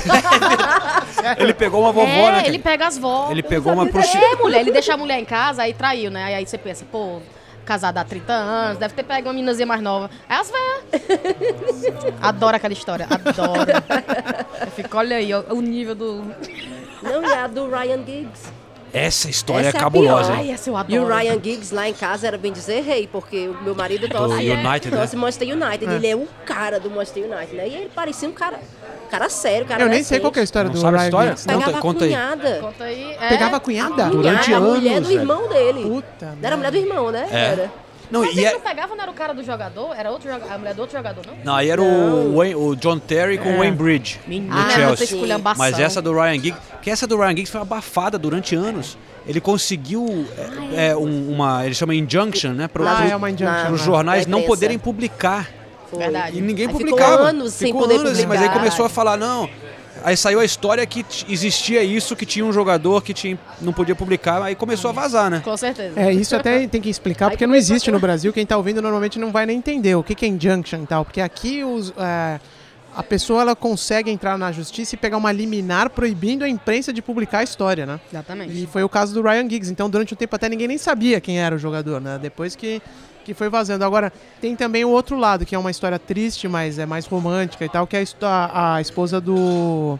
Ele pegou uma vovó, é, né? ele pega as vó. Ele pegou uma prostituta. É, mulher, ele deixa a mulher em casa, aí traiu, né? Aí, aí você pensa, pô, casado há 30 anos, deve ter pego uma meninazinha mais nova. É as velhas. Adoro aquela história, adoro. Eu fico, olha aí, ó, o nível do... Não, e a do Ryan Giggs. Essa história Essa é é a cabulosa. pior. hein? Ai, essa eu adoro. E o Ryan Giggs lá em casa era bem dizer rei, porque o meu marido torce, United, né? Manchester United. Ele é o cara do Manchester United, né? E ele parecia um cara, cara sério, cara Eu nem sei qual que é a história Não do sabe a Ryan história? Giggs. Pegava Conta- a conta aí. cunhada. Conta aí. É, Pegava a cunhada? Durante a mulher anos, do irmão dele. Puta Não era a mulher do irmão, né? É. Era. Não, Mas e ele é- não pegava, não era o cara do jogador? Era outro joga- a mulher do outro jogador, não? Não, aí era o, Wayne- o John Terry com É. o Wayne Bridge Menina, no essa Chelsea. Mas essa do Ryan Giggs, que essa do Ryan Giggs foi abafada durante anos. Ele conseguiu é, é, um- uma, ele chama injunction, né, para Ah, é uma injunction. os né? jornais Da não poderem publicar. Foi. Verdade. E ninguém Aí ficou publicava. anos sem Ficou poder anos, publicar. Mas aí começou a falar, não. Aí saiu a história que existia isso, que tinha um jogador que tinha, não podia publicar, aí começou a vazar, né? Com certeza. É, isso até tem que explicar, porque não existe no Brasil. Quem tá ouvindo normalmente não vai nem entender o que, que é injunction e tal. Porque aqui os, é, a pessoa ela consegue entrar na justiça e pegar uma liminar proibindo a imprensa de publicar a história, né? Exatamente. E foi o caso do Ryan Giggs. Então, durante um tempo até ninguém nem sabia quem era o jogador, né? Depois que, que foi vazando. Agora, tem também o outro lado, que é uma história triste, mas é mais romântica e tal, que é a, a esposa do.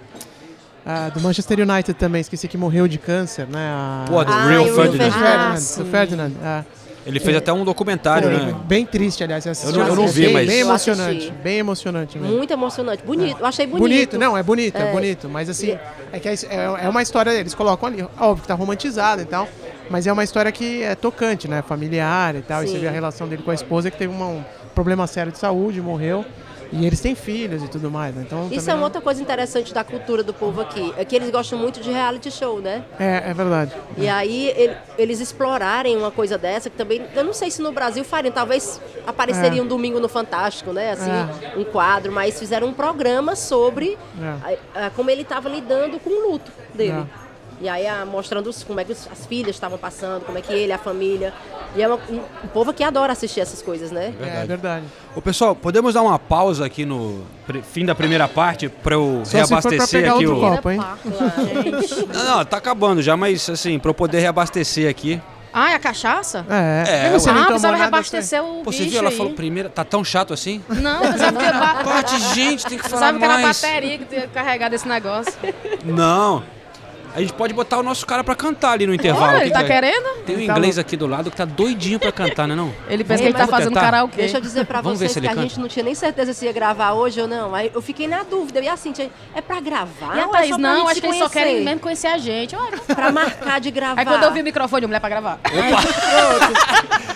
ah, do Manchester United também, esqueci que morreu de câncer, né? A, Pô, do Ah, Real o Ferdinand. Ferdinand. Ah, sim. Ferdinand. ah. Ele fez até um documentário, Foi né? Bem triste, aliás. Eu não- eu não vi, bem, mas- Bem emocionante, bem emocionante mesmo. Muito emocionante. Bonito. Eu achei bonito. Bonito, não, é bonito, é, É. bonito. Mas assim, é que é, é uma história, eles colocam ali, óbvio que tá romantizada e tal, mas é uma história que é tocante, né? Familiar e tal. E você Sim. vê a relação dele com a esposa que teve uma- um problema sério de saúde, morreu. E eles têm filhos e tudo mais, né? Então, Isso é uma outra coisa interessante da cultura do povo aqui. É que eles gostam muito de reality show, né? É, é verdade. E aí ele- eles explorarem uma coisa dessa que também. Eu não sei se no Brasil fariam, talvez apareceria É. um domingo no Fantástico, né? Assim, um quadro, mas fizeram um programa sobre É. a- a- como ele estava lidando com o luto dele. É. E aí ah, mostrando os- como é que os- as filhas estavam passando, como é que ele, a família. E é uma- um, um povo que adora assistir essas coisas, né? É verdade. Ô, pessoal, podemos dar uma pausa aqui no fim da primeira parte para eu Só se for pra reabastecer pegar aqui outro o. copo, hein? Não, não, tá acabando já, mas assim, para eu poder reabastecer aqui. Ah, é a cachaça? É, É, você ah, precisava reabastecer o Pô, você bicho viu? Ela aí. falou primeiro. Tá tão chato assim? Não, pensava que era, Parte, gente, tem que falar pensava que era mais. bateria que tinha carregado esse negócio. Não. A gente pode botar o nosso cara pra cantar ali no intervalo. O ele que tá que é? querendo? Tem um tá inglês aqui do lado que tá doidinho pra cantar, né não? Ele pensa Ei, que ele tá fazendo Tentar? karaokê. Deixa eu dizer pra Vamos ver vocês se ele que a canta. gente não tinha nem certeza se ia gravar hoje ou não. Aí eu fiquei na dúvida. E assim, tinha- é pra gravar? E a ou é Thaís, só pra não, gente acho se que eles só conhecer? querem mesmo conhecer a gente. Olha. Pra marcar de gravar. Aí quando eu vi o microfone, mulher pra gravar.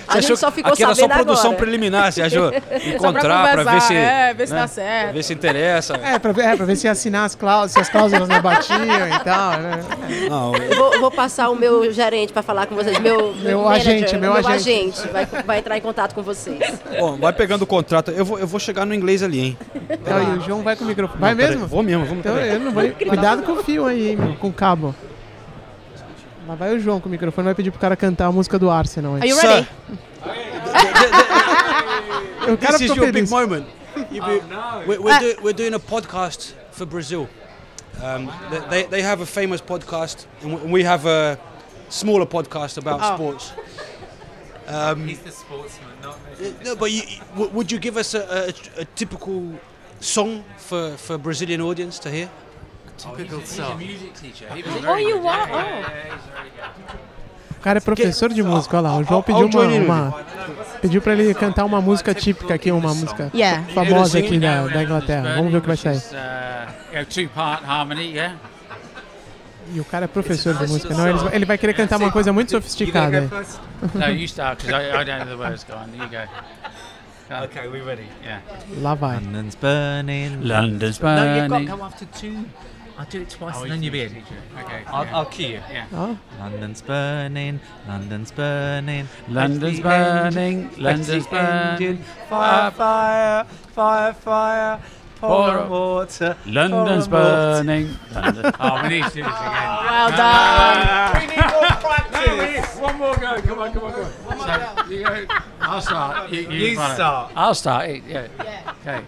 A gente só ficou aqui era só sabendo produção agora. preliminar, você achou? Encontrar pra pra, ver conversar, se. é, ver se né? dá certo. Pra ver se interessa. É, pra ver, é, pra ver se assinar as cláusulas, se as cláusulas não batiam e tal, né? Não, Eu vou, vou passar o meu gerente para falar com vocês. Meu, Meu manager, agente, meu agente. agente vai, vai entrar em contato com vocês. Bom, vai pegando o contrato. Eu vou, eu vou chegar no inglês ali, hein? Então, e o João vai com o microfone. Vai Não, peraí, mesmo? Vou mesmo, vamos Então eu não vou. Cuidado com o fio aí, hein, meu, com o cabo. Lá vai o João com o microfone, vai pedir pro cara cantar a música do Arsenal. Are Aí. you Sir, ready? O cara This is your big moment. You be- we're, we're, do- we're doing a podcast for Brazil. Um, th- they, they have a famous podcast, and we- have a smaller podcast about Oh. sports. Um, He's the sportsman, not Uh, No, but you, w- would you give us a, a, a typical song for, for Brazilian audience to hear? typical he's, a, song. he's a music teacher. He was Oh, you good. are? Yeah, yeah, Oh. yeah, he's very good. O cara é professor de música, olha lá. O João pediu uma, uma- pediu pra ele cantar uma música típica aqui, uma música Yeah. famosa aqui da, da Inglaterra. Burning, Vamos ver o que vai sair. uh. E o cara é professor de música, não? Ele, vai- ele vai querer cantar uma coisa muito sofisticada. no, you start because I, I don't know the words. Go on, you go. Okay, we ready? Yeah. Lá vai. London's burning. London's No, you've got to burning. come after two. I'll do it twice Oh, and then you'll be in. Okay. I'll, yeah. I'll key you. yeah. Ó, London's burning. London's burning. London's burning, engine- London's burning. Fire, fire, fire, fire. Pour Pour- on water. London's pour on water. burning. London. Oh, we need to do this again. Ah, well done. We need more practice. One more go. Come on, come on, come on. So you go. I'll start. You, you, You start. I'll start. it, Yeah. Okay.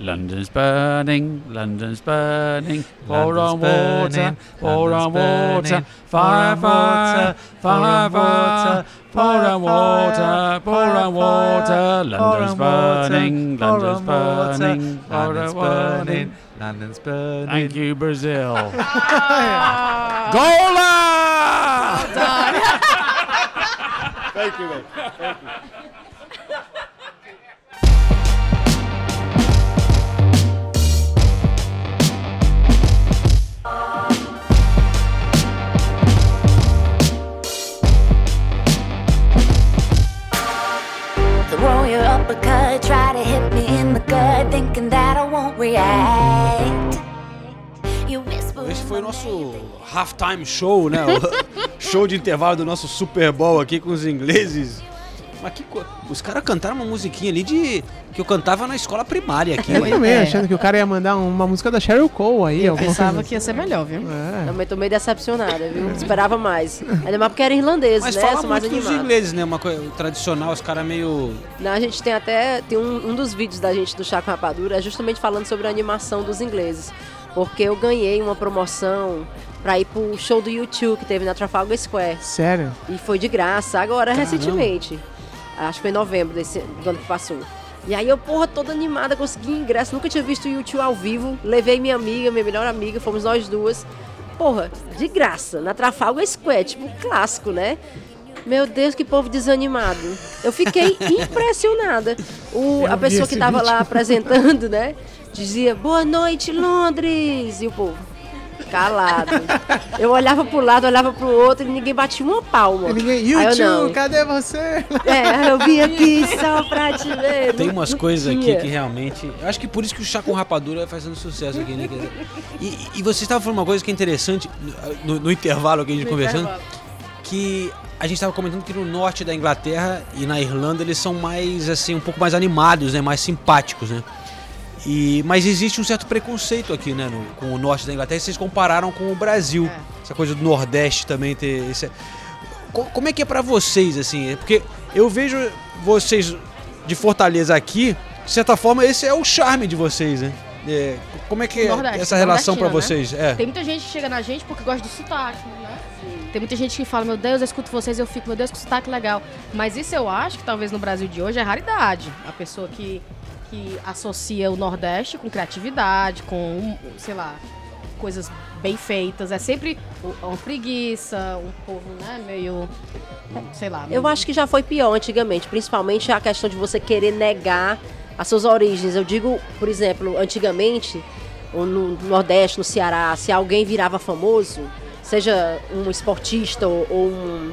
London's burning, London's burning, pour on water, pour on water, fire, pour on fire, water, fire, fire, pour on water, pour on water, London's burning, London's burning, pour London's water. burning. London's burning. Thank you, Brazil. Gola! Throw try to hit me in the gut, thinking that I won't react. You whisper Esse foi o nosso halftime show, né? O show de intervalo do nosso Super Bowl aqui com os ingleses. Mas que co... Os caras cantaram uma musiquinha ali de. que eu cantava na escola primária aqui. Eu né? também, É. achando que o cara ia mandar uma música da Sheryl Cole aí. Eu pensava coisa que ia ser melhor, viu? É. Também tô meio decepcionada, viu? Esperava mais. Ainda mais porque era irlandês, Mas né? fala Sou mais muito dos animada. ingleses, né? Uma coisa tradicional, os caras meio. Não, a gente tem até tem um, um dos vídeos da gente do Chá com Rapadura é justamente falando sobre a animação dos ingleses. Porque eu ganhei uma promoção pra ir pro show do YouTube que teve na Trafalgar Square. Sério? E foi de graça, agora recentemente. Acho que foi em novembro desse do ano que passou. E aí eu, porra, toda animada, consegui ingresso. Nunca tinha visto o YouTube ao vivo. Levei minha amiga, minha melhor amiga, fomos nós duas. Porra, de graça, na Trafalgar Square, tipo um clássico, né? Meu Deus, que povo desanimado. Eu fiquei impressionada. O, a pessoa que tava lá apresentando, né? Dizia, boa noite, Londres! E o povo, calado. Eu olhava pro lado, olhava pro outro e ninguém batia uma palma. E ninguém. YouTube, não. cadê você? É, eu vim aqui só pra te ver. Tem umas coisas aqui que realmente. Eu acho que por isso que o chá com rapadura vai fazendo sucesso aqui, né? E, e você estava falando uma coisa que é interessante no, no intervalo que a gente No conversando, intervalo. que a gente estava comentando que no norte da Inglaterra e na Irlanda eles são mais assim, um pouco mais animados, né? Mais simpáticos, né? E, mas existe um certo preconceito aqui, né, no- com o norte da Inglaterra. e Vocês compararam com o Brasil, essa coisa do Nordeste também ter esse, Co- como é que é pra vocês, assim? É Porque eu vejo vocês de Fortaleza aqui, de certa forma, esse é o charme de vocês, né? É, como é que é Nordeste, essa relação pra nordestina, vocês? É. Tem muita gente que chega na gente porque gosta do sotaque, né? Tem muita gente que fala, meu Deus, eu escuto vocês, eu fico, meu Deus, que sotaque legal. Mas isso eu acho que talvez no Brasil de hoje é raridade. A pessoa que, que associa o Nordeste com criatividade, com, sei lá, coisas bem feitas. É sempre uma preguiça, um povo, né, meio, sei lá. Eu acho que já foi pior antigamente, principalmente a questão de você querer negar as suas origens. Eu digo, por exemplo, antigamente, no Nordeste, no Ceará, se alguém virava famoso, seja um esportista ou, ou um,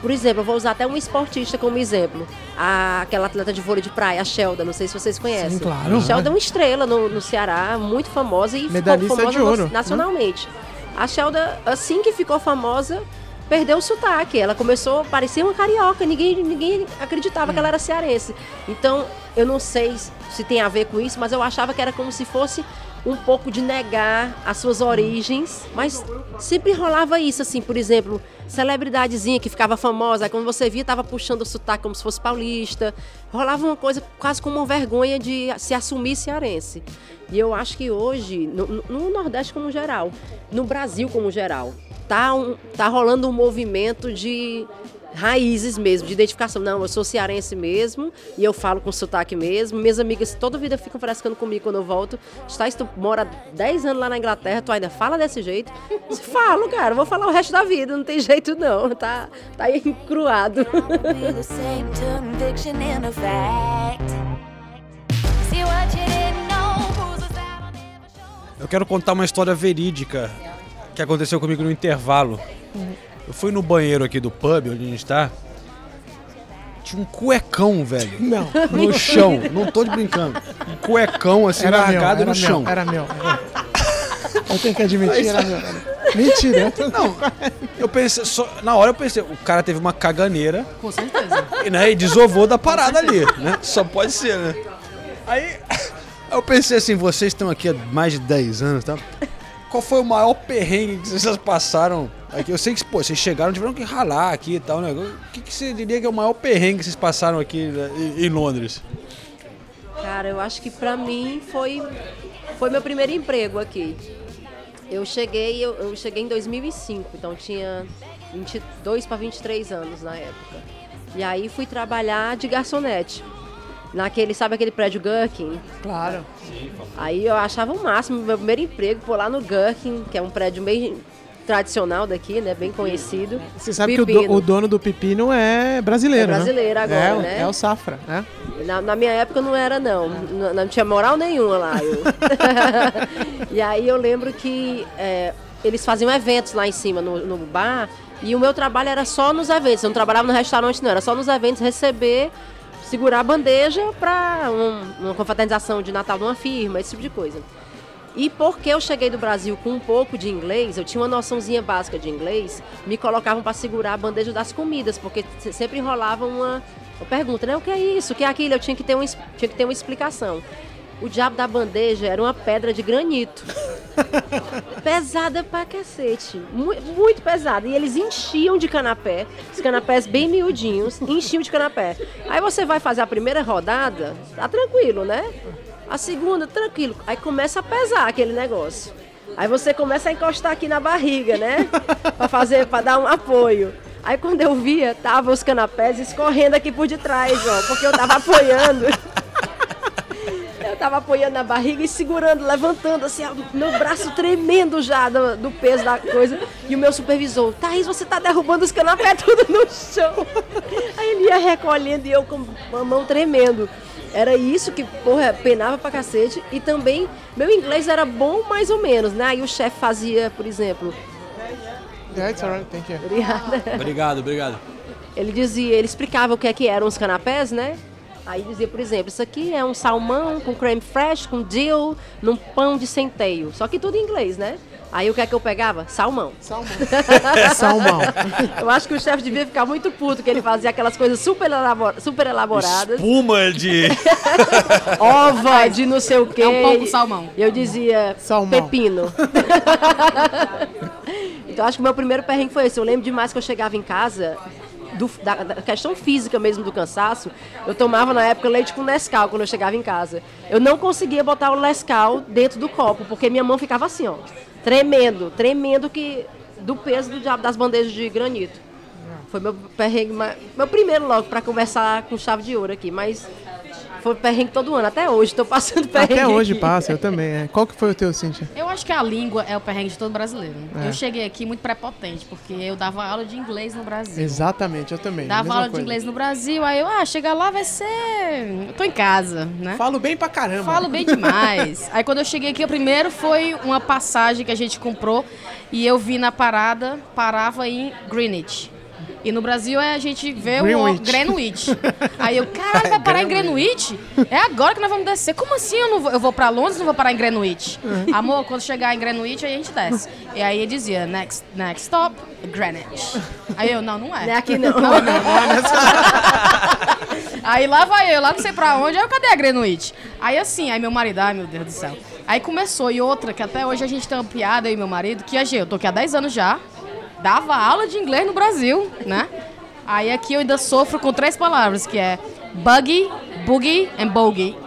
Por exemplo, eu vou usar até um esportista como exemplo. A, aquela atleta de vôlei de praia, a Shelda, não sei se vocês conhecem. Sim, claro. A Shelda é uma estrela no, no Ceará, muito famosa e Medalhista ficou de famosa ouro, na- nacionalmente. A Shelda, assim que ficou famosa, perdeu o sotaque. Ela começou, parecia uma carioca, ninguém, ninguém acreditava que ela era cearense. Então, eu não sei se tem a ver com isso, mas eu achava que era como se fosse um pouco de negar as suas origens, mas sempre rolava isso, assim, por exemplo, celebridadezinha que ficava famosa, quando você via, tava puxando o sotaque como se fosse paulista, rolava uma coisa quase como uma vergonha de se assumir cearense. E eu acho que hoje, no, no- no Nordeste como geral, no Brasil como geral, tá, um, tá rolando um movimento de raízes mesmo, de identificação. Não, eu sou cearense mesmo e eu falo com sotaque mesmo. Minhas amigas toda vida ficam frescando comigo quando eu volto. Está, tu mora 10 anos lá na Inglaterra, tu ainda fala desse jeito? Se falo, cara, eu vou falar o resto da vida, não tem jeito não. Tá, tá encruado. Eu quero contar uma história verídica que aconteceu comigo no intervalo. Eu fui no banheiro aqui do pub, onde a gente tá. Tinha um cuecão, velho. Não. No chão. Não tô de brincando. Um cuecão assim, Era meu, largado era no meu, chão. Era meu. Eu tenho que admitir, era meu. Mentira. Não, eu pensei, só, na hora eu pensei, o cara teve uma caganeira Com certeza. e, né, e desovou da parada ali, né? Só pode ser, né? Aí eu pensei assim, vocês estão aqui há mais de 10 anos, tá? Qual foi o maior perrengue que vocês passaram aqui? Eu sei que, pô, vocês chegaram, tiveram que ralar aqui e tal, né? O que, que você diria que é o maior perrengue que vocês passaram aqui né, em, Londres? Cara, eu acho que pra mim foi, foi meu primeiro emprego aqui. Eu cheguei, eu, eu cheguei em 2005, então tinha 22 para 23 anos na época. E aí fui trabalhar de garçonete. Naquele, sabe aquele prédio Gherkin? Claro. Aí eu achava o máximo, meu primeiro emprego, pô, lá no Gherkin, que é um prédio bem tradicional daqui, né? Bem conhecido. Você sabe que o, Pepino. do- o dono do pepino é brasileiro, É brasileiro né? agora, é, o- né? É o Safra, né? Na, na minha época não era, não. Não, não tinha moral nenhuma lá. eu. e aí eu lembro que é, eles faziam eventos lá em cima, no, no bar, e o meu trabalho era só nos eventos. Eu não trabalhava no restaurante, não. Era só nos eventos receber, segurar a bandeja para uma confraternização de Natal de uma firma, esse tipo de coisa. E porque eu cheguei do Brasil com um pouco de inglês, eu tinha uma noçãozinha básica de inglês, me colocavam para segurar a bandeja das comidas, porque se- sempre rolava uma, pergunta, né? O que é isso? O que é aquilo? Eu tinha que ter, um, tinha que ter uma explicação. O diabo da bandeja era uma pedra de granito. pesada pra cacete. Mu- Muito, pesada. E eles enchiam de canapé, os canapés bem miudinhos, enchiam de canapé. Aí você vai fazer a primeira rodada, tá tranquilo, né? A segunda, tranquilo. Aí começa a pesar aquele negócio. Aí você começa a encostar aqui na barriga, né? Pra fazer, pra dar um apoio. Aí quando eu via, tava os canapés escorrendo aqui por detrás, ó, porque eu tava apoiando. Eu tava apoiando na barriga e segurando, levantando, assim, meu braço tremendo já do, do peso da coisa. E o meu supervisor, Thaís, você tá derrubando os canapés tudo no chão. Aí ele ia recolhendo e eu com a mão tremendo. Era isso que, porra, penava pra cacete. E também, meu inglês era bom mais ou menos, né? Aí o chefe fazia, por exemplo... Yeah, it's alright, thank you. Obrigada. Obrigado, obrigado. Ele dizia, ele explicava o que é que eram os canapés, né? Aí dizia, por exemplo, isso aqui é um salmão com creme fresh, com dill, num pão de centeio. Só que tudo em inglês, né? Aí o que é que eu pegava? Salmão. Salmão. Salmão. eu acho que o chefe devia ficar muito puto, que ele fazia aquelas coisas super, elabor- super elaboradas. Espuma de. Ova de não sei o quê. É um pão com salmão. Eu dizia Salmão. pepino. então acho que o meu primeiro perrengue foi esse. Eu lembro demais que eu chegava em casa, do- da, da questão física mesmo do cansaço, eu tomava na época leite com Nescau quando eu chegava em casa. Eu não conseguia botar o Nescau dentro do copo, porque minha mão ficava assim, ó, tremendo, tremendo que do peso do diabo das bandejas de granito. Foi meu perrengue, meu primeiro logo para conversar com chave de ouro aqui, mas foi perrengue todo ano, até hoje, tô passando perrengue. Até hoje aqui. passa, eu também. é. Qual que foi o teu, Cíntia? Eu acho que a língua é o perrengue de todo brasileiro. É. Eu cheguei aqui muito prepotente, porque eu dava aula de inglês no Brasil. Exatamente, eu também. Dava aula de coisa. inglês no Brasil, aí eu, ah, chegar lá vai ser. Eu tô em casa, né? Falo bem pra caramba. Falo bem demais. Aí quando eu cheguei aqui, o primeiro foi uma passagem que a gente comprou e eu vi na parada, parava em Greenwich. E no Brasil é a gente vê o Greenwich. Greenwich. Aí eu, caralho, vai parar em Greenwich? É agora que nós vamos descer. Como assim eu não vou, eu vou pra Londres e não vou parar em Greenwich? Amor, quando chegar em Greenwich, aí a gente desce. E aí ele dizia, next, next stop, Greenwich. Aí eu, não, não é. Não é aqui não. Não, não, Aí lá vai eu, lá não sei pra onde, aí eu, cadê a Greenwich? Aí assim, aí meu marido, ai meu Deus do céu. Aí começou, e outra, que até hoje a gente tem uma piada, eu e meu marido, que a gente, eu tô aqui há 10 anos já, dava aula de inglês no Brasil, né? Aí aqui eu ainda sofro com três palavras, que é buggy, boogie and bogey.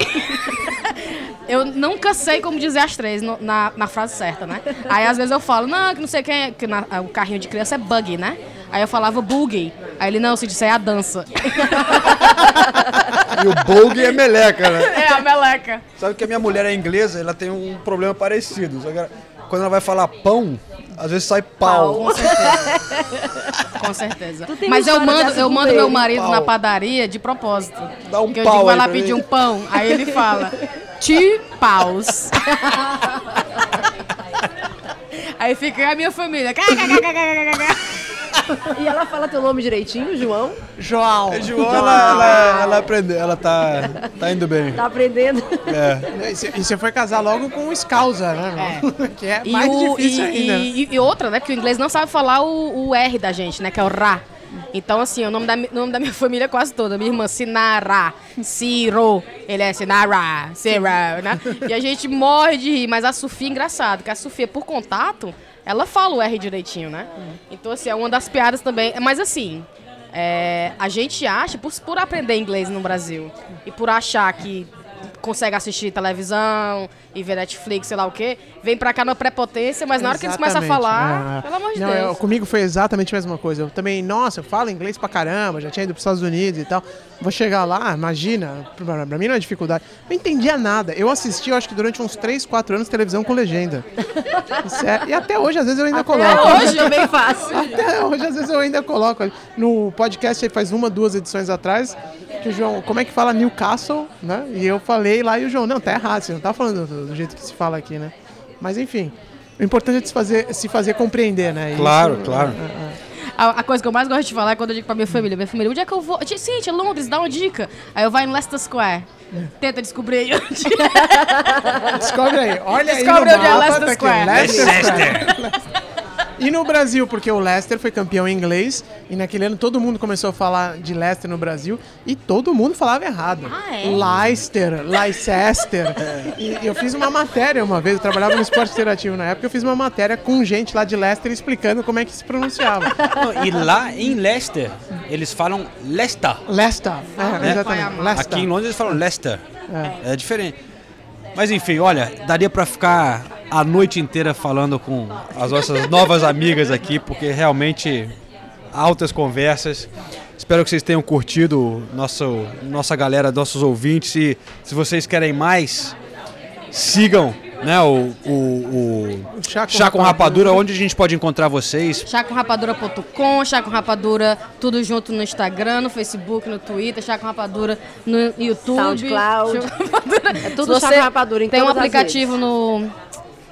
Eu nunca sei como dizer as três no- na, na frase certa, né? Aí às vezes eu falo, não, que não sei quem é, que na- o carrinho de criança é buggy, né? Aí eu falava boogie. Aí ele, não, se disser é a dança. E o Bogue é meleca, né? É a meleca. Sabe que a minha mulher é inglesa, ela tem um problema parecido. Só que ela- quando ela vai falar pão, às vezes sai pau. Com certeza. Com certeza. Mas eu mando, eu mando meu marido Pau. na padaria de propósito. Dá um que eu pau digo, vai lá pedir um pão. Aí ele fala, two paus. Aí fica a minha família. E ela fala teu nome direitinho, João? João. A João, ela, ela, ela aprendeu, ela tá, tá indo bem. Tá aprendendo? É. E você- E você foi casar logo com o Scouser, né? João? Que é E, mais o- difícil e- ainda. e- e outra, né? Porque o inglês não sabe falar o, o R da gente, né? Que é o Ra. Então, assim, o nome da, nome da minha família é quase toda. Minha irmã, Sinara, Ciro, ele é Sinara, Sira, né? E a gente morre de rir, mas a Sofia é engraçado, porque a Sofia, por contato, ela fala o R direitinho, né? Então, assim, é uma das piadas também. Mas, assim, é, a gente acha, por, por aprender inglês no Brasil e por achar que consegue assistir televisão e ver Netflix, sei lá o quê, vem pra cá na prepotência, mas na hora que eles começam a falar, é. pelo amor de Não, Deus. eu- comigo foi exatamente a mesma coisa. Eu também, nossa, eu falo inglês pra caramba, já tinha ido pros Estados Unidos e tal. Vou chegar lá, imagina, pra, pra mim não é dificuldade. Não entendia nada. Eu assisti, eu acho que durante uns 3, 4 anos, televisão com legenda. Sério. E até hoje, às vezes, eu ainda coloco. hoje também faço. Até hoje, às vezes, eu ainda coloco. No podcast, aí faz uma, duas edições atrás, que o João, como é que fala Newcastle, né? E eu falei lá e o João, não, tá errado, você não tá falando do, do jeito que se fala aqui, né? Mas enfim, o importante é se fazer, se fazer compreender, né? Claro, Isso, claro. é, é. A, a coisa que eu mais gosto de falar é quando eu digo pra minha família, minha família, onde é que eu vou? Sim, tia, Londres, dá uma dica. Aí eu vou em Leicester Square. Tenta descobrir aí onde Descobre aí, olha Descobre aí no onde é mapa, Leicester tá Square. Leicester Square. E no Brasil, porque o Leicester foi campeão em inglês, e naquele ano todo mundo começou a falar de Leicester no Brasil, e todo mundo falava errado. Ah, é? Leicester, Leicester. E eu fiz uma matéria uma vez, eu trabalhava no esporte interativo na época, eu fiz uma matéria com gente lá de Leicester explicando como é que se pronunciava. Não, e lá em Leicester, eles falam Leicester. Leicester, é, Né? exatamente. Leicester. Aqui em Londres eles falam Leicester. É, diferente. Mas enfim, olha, daria pra ficar a noite inteira falando com as nossas novas amigas aqui, porque realmente altas conversas. Espero que vocês tenham curtido nosso, nossa galera, nossos ouvintes. E se vocês querem mais, sigam né, o, o, o Chá com Chá com Rapadura. Rapadura, onde a gente pode encontrar vocês. chacorapadura.com, Chá com Rapadura, tudo junto no Instagram, no Facebook, no Twitter, Chá com Rapadura no YouTube. SoundCloud. É tudo Chá você com Rapadura em Tem um aplicativo no,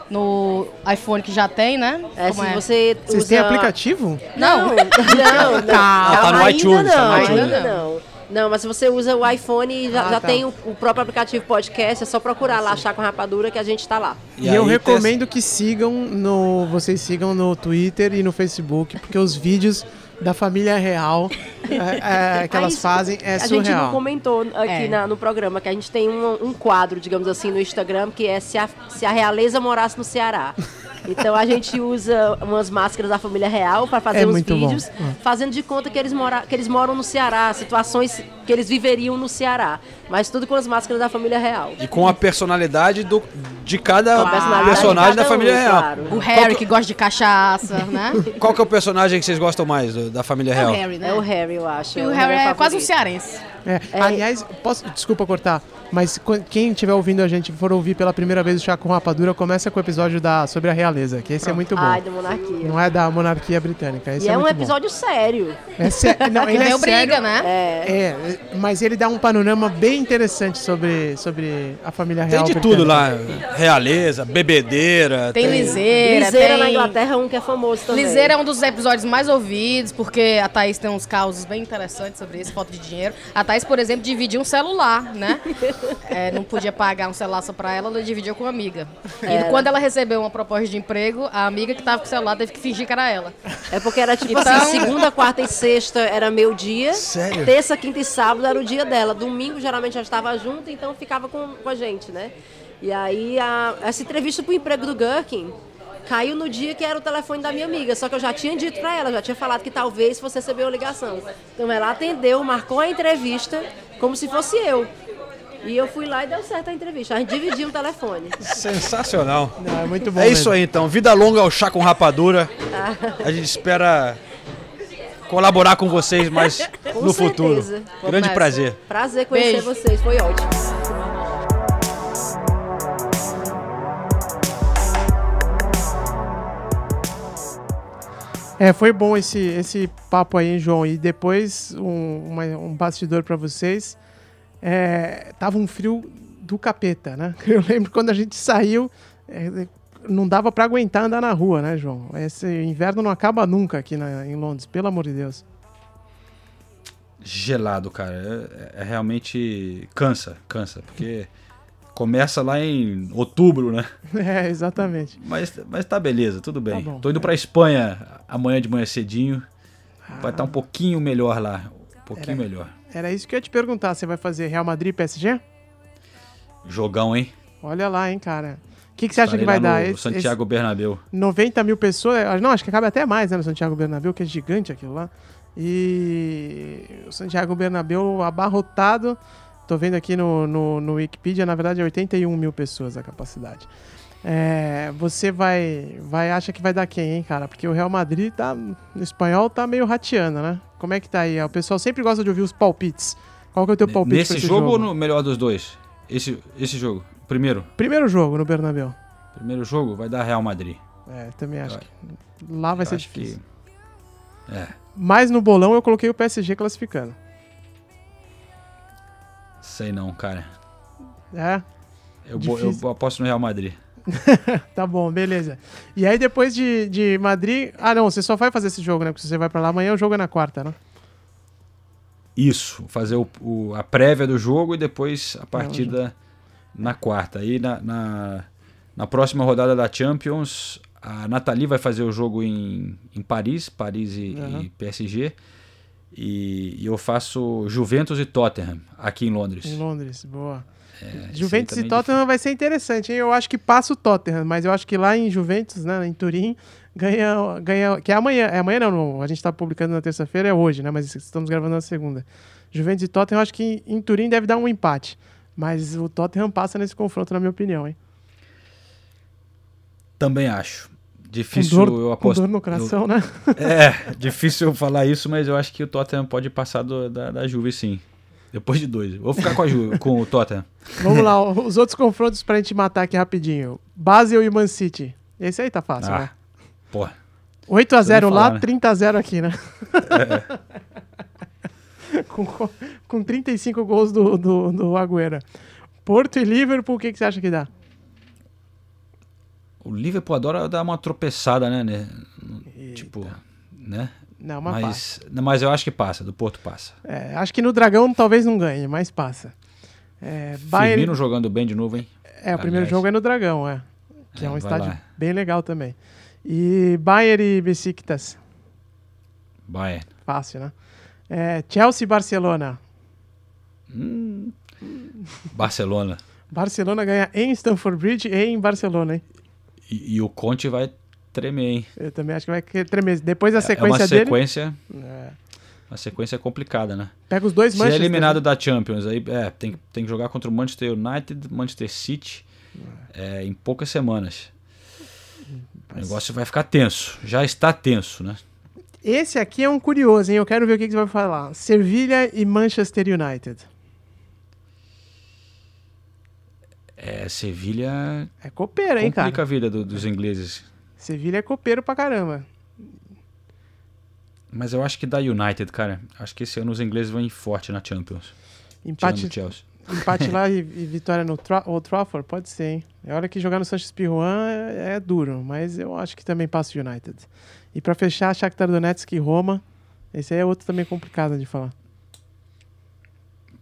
no iPhone que já tem, né? É, Como se você Vocês usa... têm aplicativo? Não. Não, não, não. Calma. Tá no ainda iTunes, não, tá no ainda iTunes. não. Não, mas se você usa o iPhone, já, Ah, já tá. tem o, o próprio aplicativo podcast, é só procurar lá, Chá com Rapadura, que a gente tá lá. E, aí eu tem recomendo que sigam no. Vocês sigam no Twitter e no Facebook, porque os vídeos da família real é, é, que Ah, elas fazem é a gente não surreal. comentou aqui É. na- no programa que a gente tem um, um quadro, digamos assim, no Instagram, que é se a, se a realeza morasse no Ceará. Então a gente usa umas máscaras da família real para fazer É uns muito bom. vídeos, É. fazendo de conta que eles, mora, que eles moram no Ceará, situações que eles viveriam no Ceará. Mas tudo com as máscaras da família real. E com a personalidade do, de cada personagem de da cada família um, real. claro. O Harry, que gosta de cachaça, né? Qual que é o personagem que vocês gostam mais do- da família É real? o Harry, né? É o Harry, eu acho. E é o Harry é quase um cearense. É, Aliás, posso, desculpa cortar. Mas qu- quem estiver ouvindo a gente e for ouvir pela primeira vez o Chá com Rapadura, começa com o episódio da, sobre a realeza, que esse é muito bom. Ai, da monarquia. Não é da monarquia britânica. Esse E é, um muito bom. episódio sério. É sé... Não, Que ele é deu sério. briga, né? É. É, mas ele dá um panorama bem interessante sobre, sobre a família Tem real. de britânica. tudo lá. Realeza, bebedeira. Tem liseira, Liseira na tem... Inglaterra é um que é famoso também. Liseira é um dos episódios mais ouvidos, porque a Thaís tem uns causos bem interessantes sobre isso, falta de dinheiro. A Thaís, por exemplo, dividiu um celular, né? É, não podia pagar um celular só pra ela, ela dividiu com uma amiga. E Era. quando ela recebeu uma proposta de emprego, a amiga que tava com o celular teve que fingir que era ela. É porque era tipo Então- assim, segunda, quarta e sexta era meu dia. Sério? Terça, quinta e sábado era o dia dela. Domingo geralmente já estava junto, então ficava com, com a gente, né? E aí a- essa entrevista pro emprego do Gherkin caiu no dia que era o telefone da minha amiga. Só que eu já tinha dito pra ela, já tinha falado que talvez fosse receber uma ligação. Então ela atendeu, marcou a entrevista como se fosse eu. E eu fui lá e deu certo a entrevista. A gente dividiu o telefone. Sensacional. Não, é muito bom É isso mesmo. aí então. Vida longa ao chá com rapadura. A gente espera colaborar com vocês mais Com no futuro. certeza. Grande prazer. Prazer conhecer Beijo. vocês, foi ótimo. É, foi bom esse, esse papo aí, hein, João. E depois, um, uma- um bastidor pra vocês. É, tava um frio do capeta, né? Eu lembro quando a gente saiu, é, não dava pra aguentar andar na rua, né, João? Esse inverno não acaba nunca aqui na- em Londres, pelo amor de Deus. Gelado, cara. É, é realmente cansa, cansa, porque começa lá em outubro, né? É, exatamente. Mas, mas tá beleza, tudo bem. Tá bom. Tô indo pra Espanha amanhã de manhã cedinho. Vai estar um pouquinho melhor lá. Um pouquinho Era- melhor. Era isso que eu ia te perguntar. Você vai fazer Real Madrid e PSG? Jogão, hein? Olha lá, hein, cara. O que, que você acha Estarei que vai dar? Esse- Santiago Bernabéu. esse 90 mil pessoas. ah, Não, acho que cabe até mais, né, no Santiago Bernabéu, que é gigante aquilo lá. E o Santiago Bernabéu abarrotado. Tô vendo aqui no, no, no Wikipedia, na verdade é 81 mil pessoas a capacidade. É, você vai, vai, acha que vai dar quem, hein, cara? Porque o Real Madrid tá, no espanhol tá meio rateando, né? Como é que tá aí? O pessoal sempre gosta de ouvir os palpites. Qual que é o teu palpite Nesse esse jogo, ou no melhor dos dois? Esse, esse jogo. Primeiro. Primeiro jogo no Bernabéu. Primeiro jogo vai dar Real Madrid. É, também acho Eu- que lá vai ser acho que- difícil. É. Mas no bolão eu coloquei o PSG classificando. Sei não, cara. É, Eu, eu Difícil. aposto no Real Madrid. tá bom, beleza. E aí depois de, de Madrid. Ah, não, você só vai fazer esse jogo, né? Porque você vai pra lá amanhã, o jogo é na quarta, né? Isso, fazer o, o- a prévia do jogo e depois a partida na quarta. Aí na, na, na próxima rodada da Champions, a Nathalie vai fazer o jogo em, em Paris, Paris e, Aham. e PSG. E, e eu faço Juventus e Tottenham aqui em Londres. Em Londres, boa. É, Juventus e é Tottenham vai ser interessante, hein? Eu acho que passa o Tottenham, mas eu acho que lá em Juventus, né, em Turim, ganha, ganha que é amanhã, é amanhã não, não, a gente tá publicando na terça-feira, é hoje, né, mas estamos gravando na segunda. Juventus e Tottenham, eu acho que em Turim deve dar um empate, mas o Tottenham passa nesse confronto, na minha opinião, hein? Também acho. Difícil dor, eu dor no coração, eu- né? É, difícil eu falar isso, mas eu acho que o Tottenham pode passar do- da, da Juve sim. Depois de dois. Vou ficar com Juve, com o Tottenham. Vamos lá, os outros confrontos pra gente matar aqui rapidinho. Basel e Man City. Esse aí tá fácil, Ah, né? porra. 8x0 nem lá, né? 30x0 aqui, né? com, com 35 gols do, do, do Agüero. Porto e Liverpool, o que, que você acha que dá? O Liverpool adora dar uma tropeçada, né? né? Tipo, né? Não, mas mas, não, mas eu acho que passa, do Porto passa. É, acho que no Dragão talvez não ganhe, mas passa. É, Bayern- Firmino jogando bem de novo, hein? É, o primeiro jogo é no Dragão, é. Que é, É, um estádio lá. bem legal também. E Bayern e Besiktas, Bayern. fácil, né? É, Chelsea e Barcelona. Hum. Barcelona. Barcelona ganha em Stamford Bridge e em Barcelona, hein? E, e o Conte vai tremer, hein? Eu também acho que vai tremer. Depois da É sequência uma dele. sequência, É. uma sequência complicada, né? Pega os dois Se é Manchester, eliminado da Champions, aí é, tem, tem que jogar contra o Manchester United, Manchester City, é, em poucas semanas. O negócio vai ficar tenso. Já está tenso, né? Esse aqui é um curioso, hein? Eu quero ver o que, que você vai falar. Sevilha e Manchester United. Sevilha É copeiro, hein, complica cara? a vida do- dos ingleses. Sevilha é copeiro pra caramba. Mas eu acho que dá United, cara. Acho que esse ano os ingleses vão ir forte na Champions. Empate, empate lá e, e vitória no Tra Old Trafford? Pode ser, hein? É hora que jogar no Sanches Pirjuan é, é duro, mas eu acho que também passa o United. E pra fechar, Shakhtar Donetsk e Roma. Esse aí é outro também complicado de falar.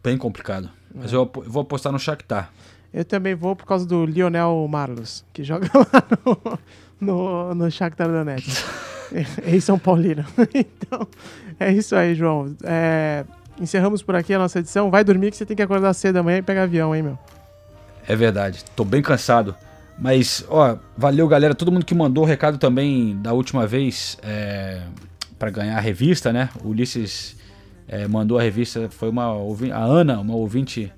Bem complicado. Mas É. eu apo- eu vou apostar no Shakhtar. Eu também vou por causa do Lionel Marlos, que joga lá no, no, no Shakhtar Donetsk. em São Paulino. então, é isso aí, João. É, encerramos por aqui a nossa edição. Vai dormir que você tem que acordar cedo amanhã e pegar avião, hein, meu? É verdade. Tô bem cansado. Mas, ó, valeu, galera. Todo mundo que mandou o recado também da última vez é, para ganhar a revista, né? O Ulisses é, mandou a revista. Foi uma a Ana, uma ouvinte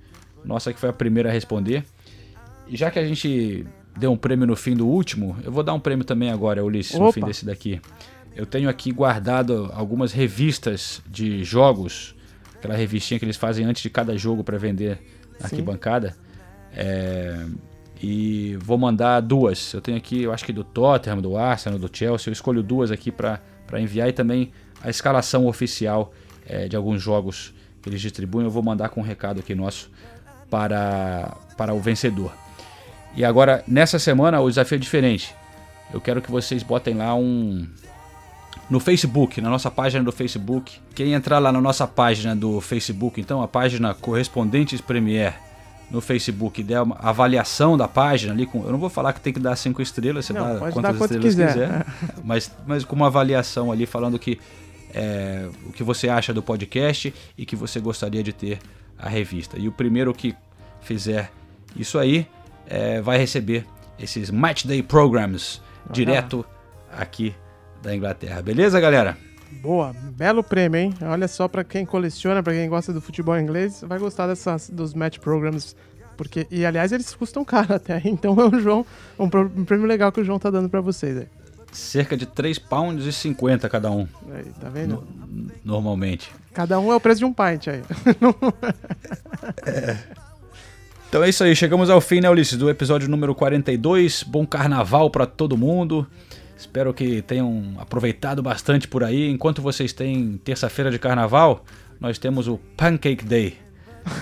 nossa que foi a primeira a responder. E já que a gente deu um prêmio no fim do último, eu vou dar um prêmio também agora, Ulisses, no Opa. fim desse daqui. Eu tenho aqui guardado algumas revistas de jogos, aquela revistinha que eles fazem antes de cada jogo para vender na arquibancada. É, e vou mandar duas. Eu tenho aqui, eu acho que do Tottenham, do Arsenal, do Chelsea. Eu escolho duas aqui para enviar e também a escalação oficial é, de alguns jogos que eles distribuem. Eu vou mandar com um recado aqui nosso para, para o vencedor. E agora, nessa semana, o desafio é diferente. Eu quero que vocês botem lá um. No Facebook, na nossa página do Facebook. Quem entrar lá na nossa página do Facebook, então, a página Correspondentes Premier no Facebook, der uma avaliação da página ali. Com, eu não vou falar que tem que dar cinco estrelas, você Não, dá quantas dar quanto estrelas quiser. quiser. mas, mas com uma avaliação ali falando que é, o que você acha do podcast e que você gostaria de ter a revista. E o primeiro que fizer isso aí é, vai receber esses Match Day Programs direto aqui da Inglaterra. Beleza, galera? Boa, belo prêmio, hein? Olha só pra quem coleciona, pra quem gosta do futebol inglês, vai gostar dessas, dos match programs. Porque, e aliás, eles custam caro até. Então é um, João, um, prêmio legal que o João tá dando pra vocês aí. Cerca de 3 pounds e 50 cada um, Aí, tá vendo? normalmente. Cada um é o preço de um pint aí. Então é isso aí, chegamos ao fim, né, Ulisses, do episódio número 42. Bom carnaval pra todo mundo. Espero que tenham aproveitado bastante por aí. Enquanto vocês têm terça-feira de carnaval, nós temos o Pancake Day,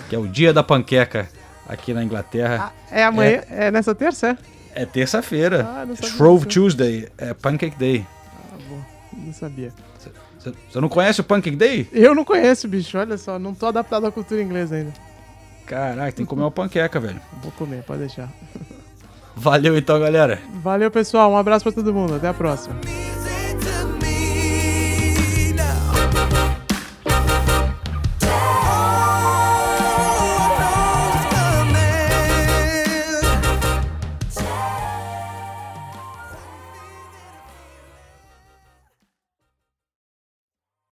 que é o dia da panqueca aqui na Inglaterra. É amanhã, é, nessa terça, é? É terça-feira. Ah, Shrove disso. Tuesday, é Pancake Day. Ah, bom, não sabia. Você você não conhece o Pancake Day? Eu não conheço, bicho, olha só, não tô adaptado à cultura inglesa ainda. Caraca, tem que comer uma panqueca, velho. Vou comer, pode deixar. Valeu então, galera. Valeu, pessoal, um abraço pra todo mundo, até a próxima.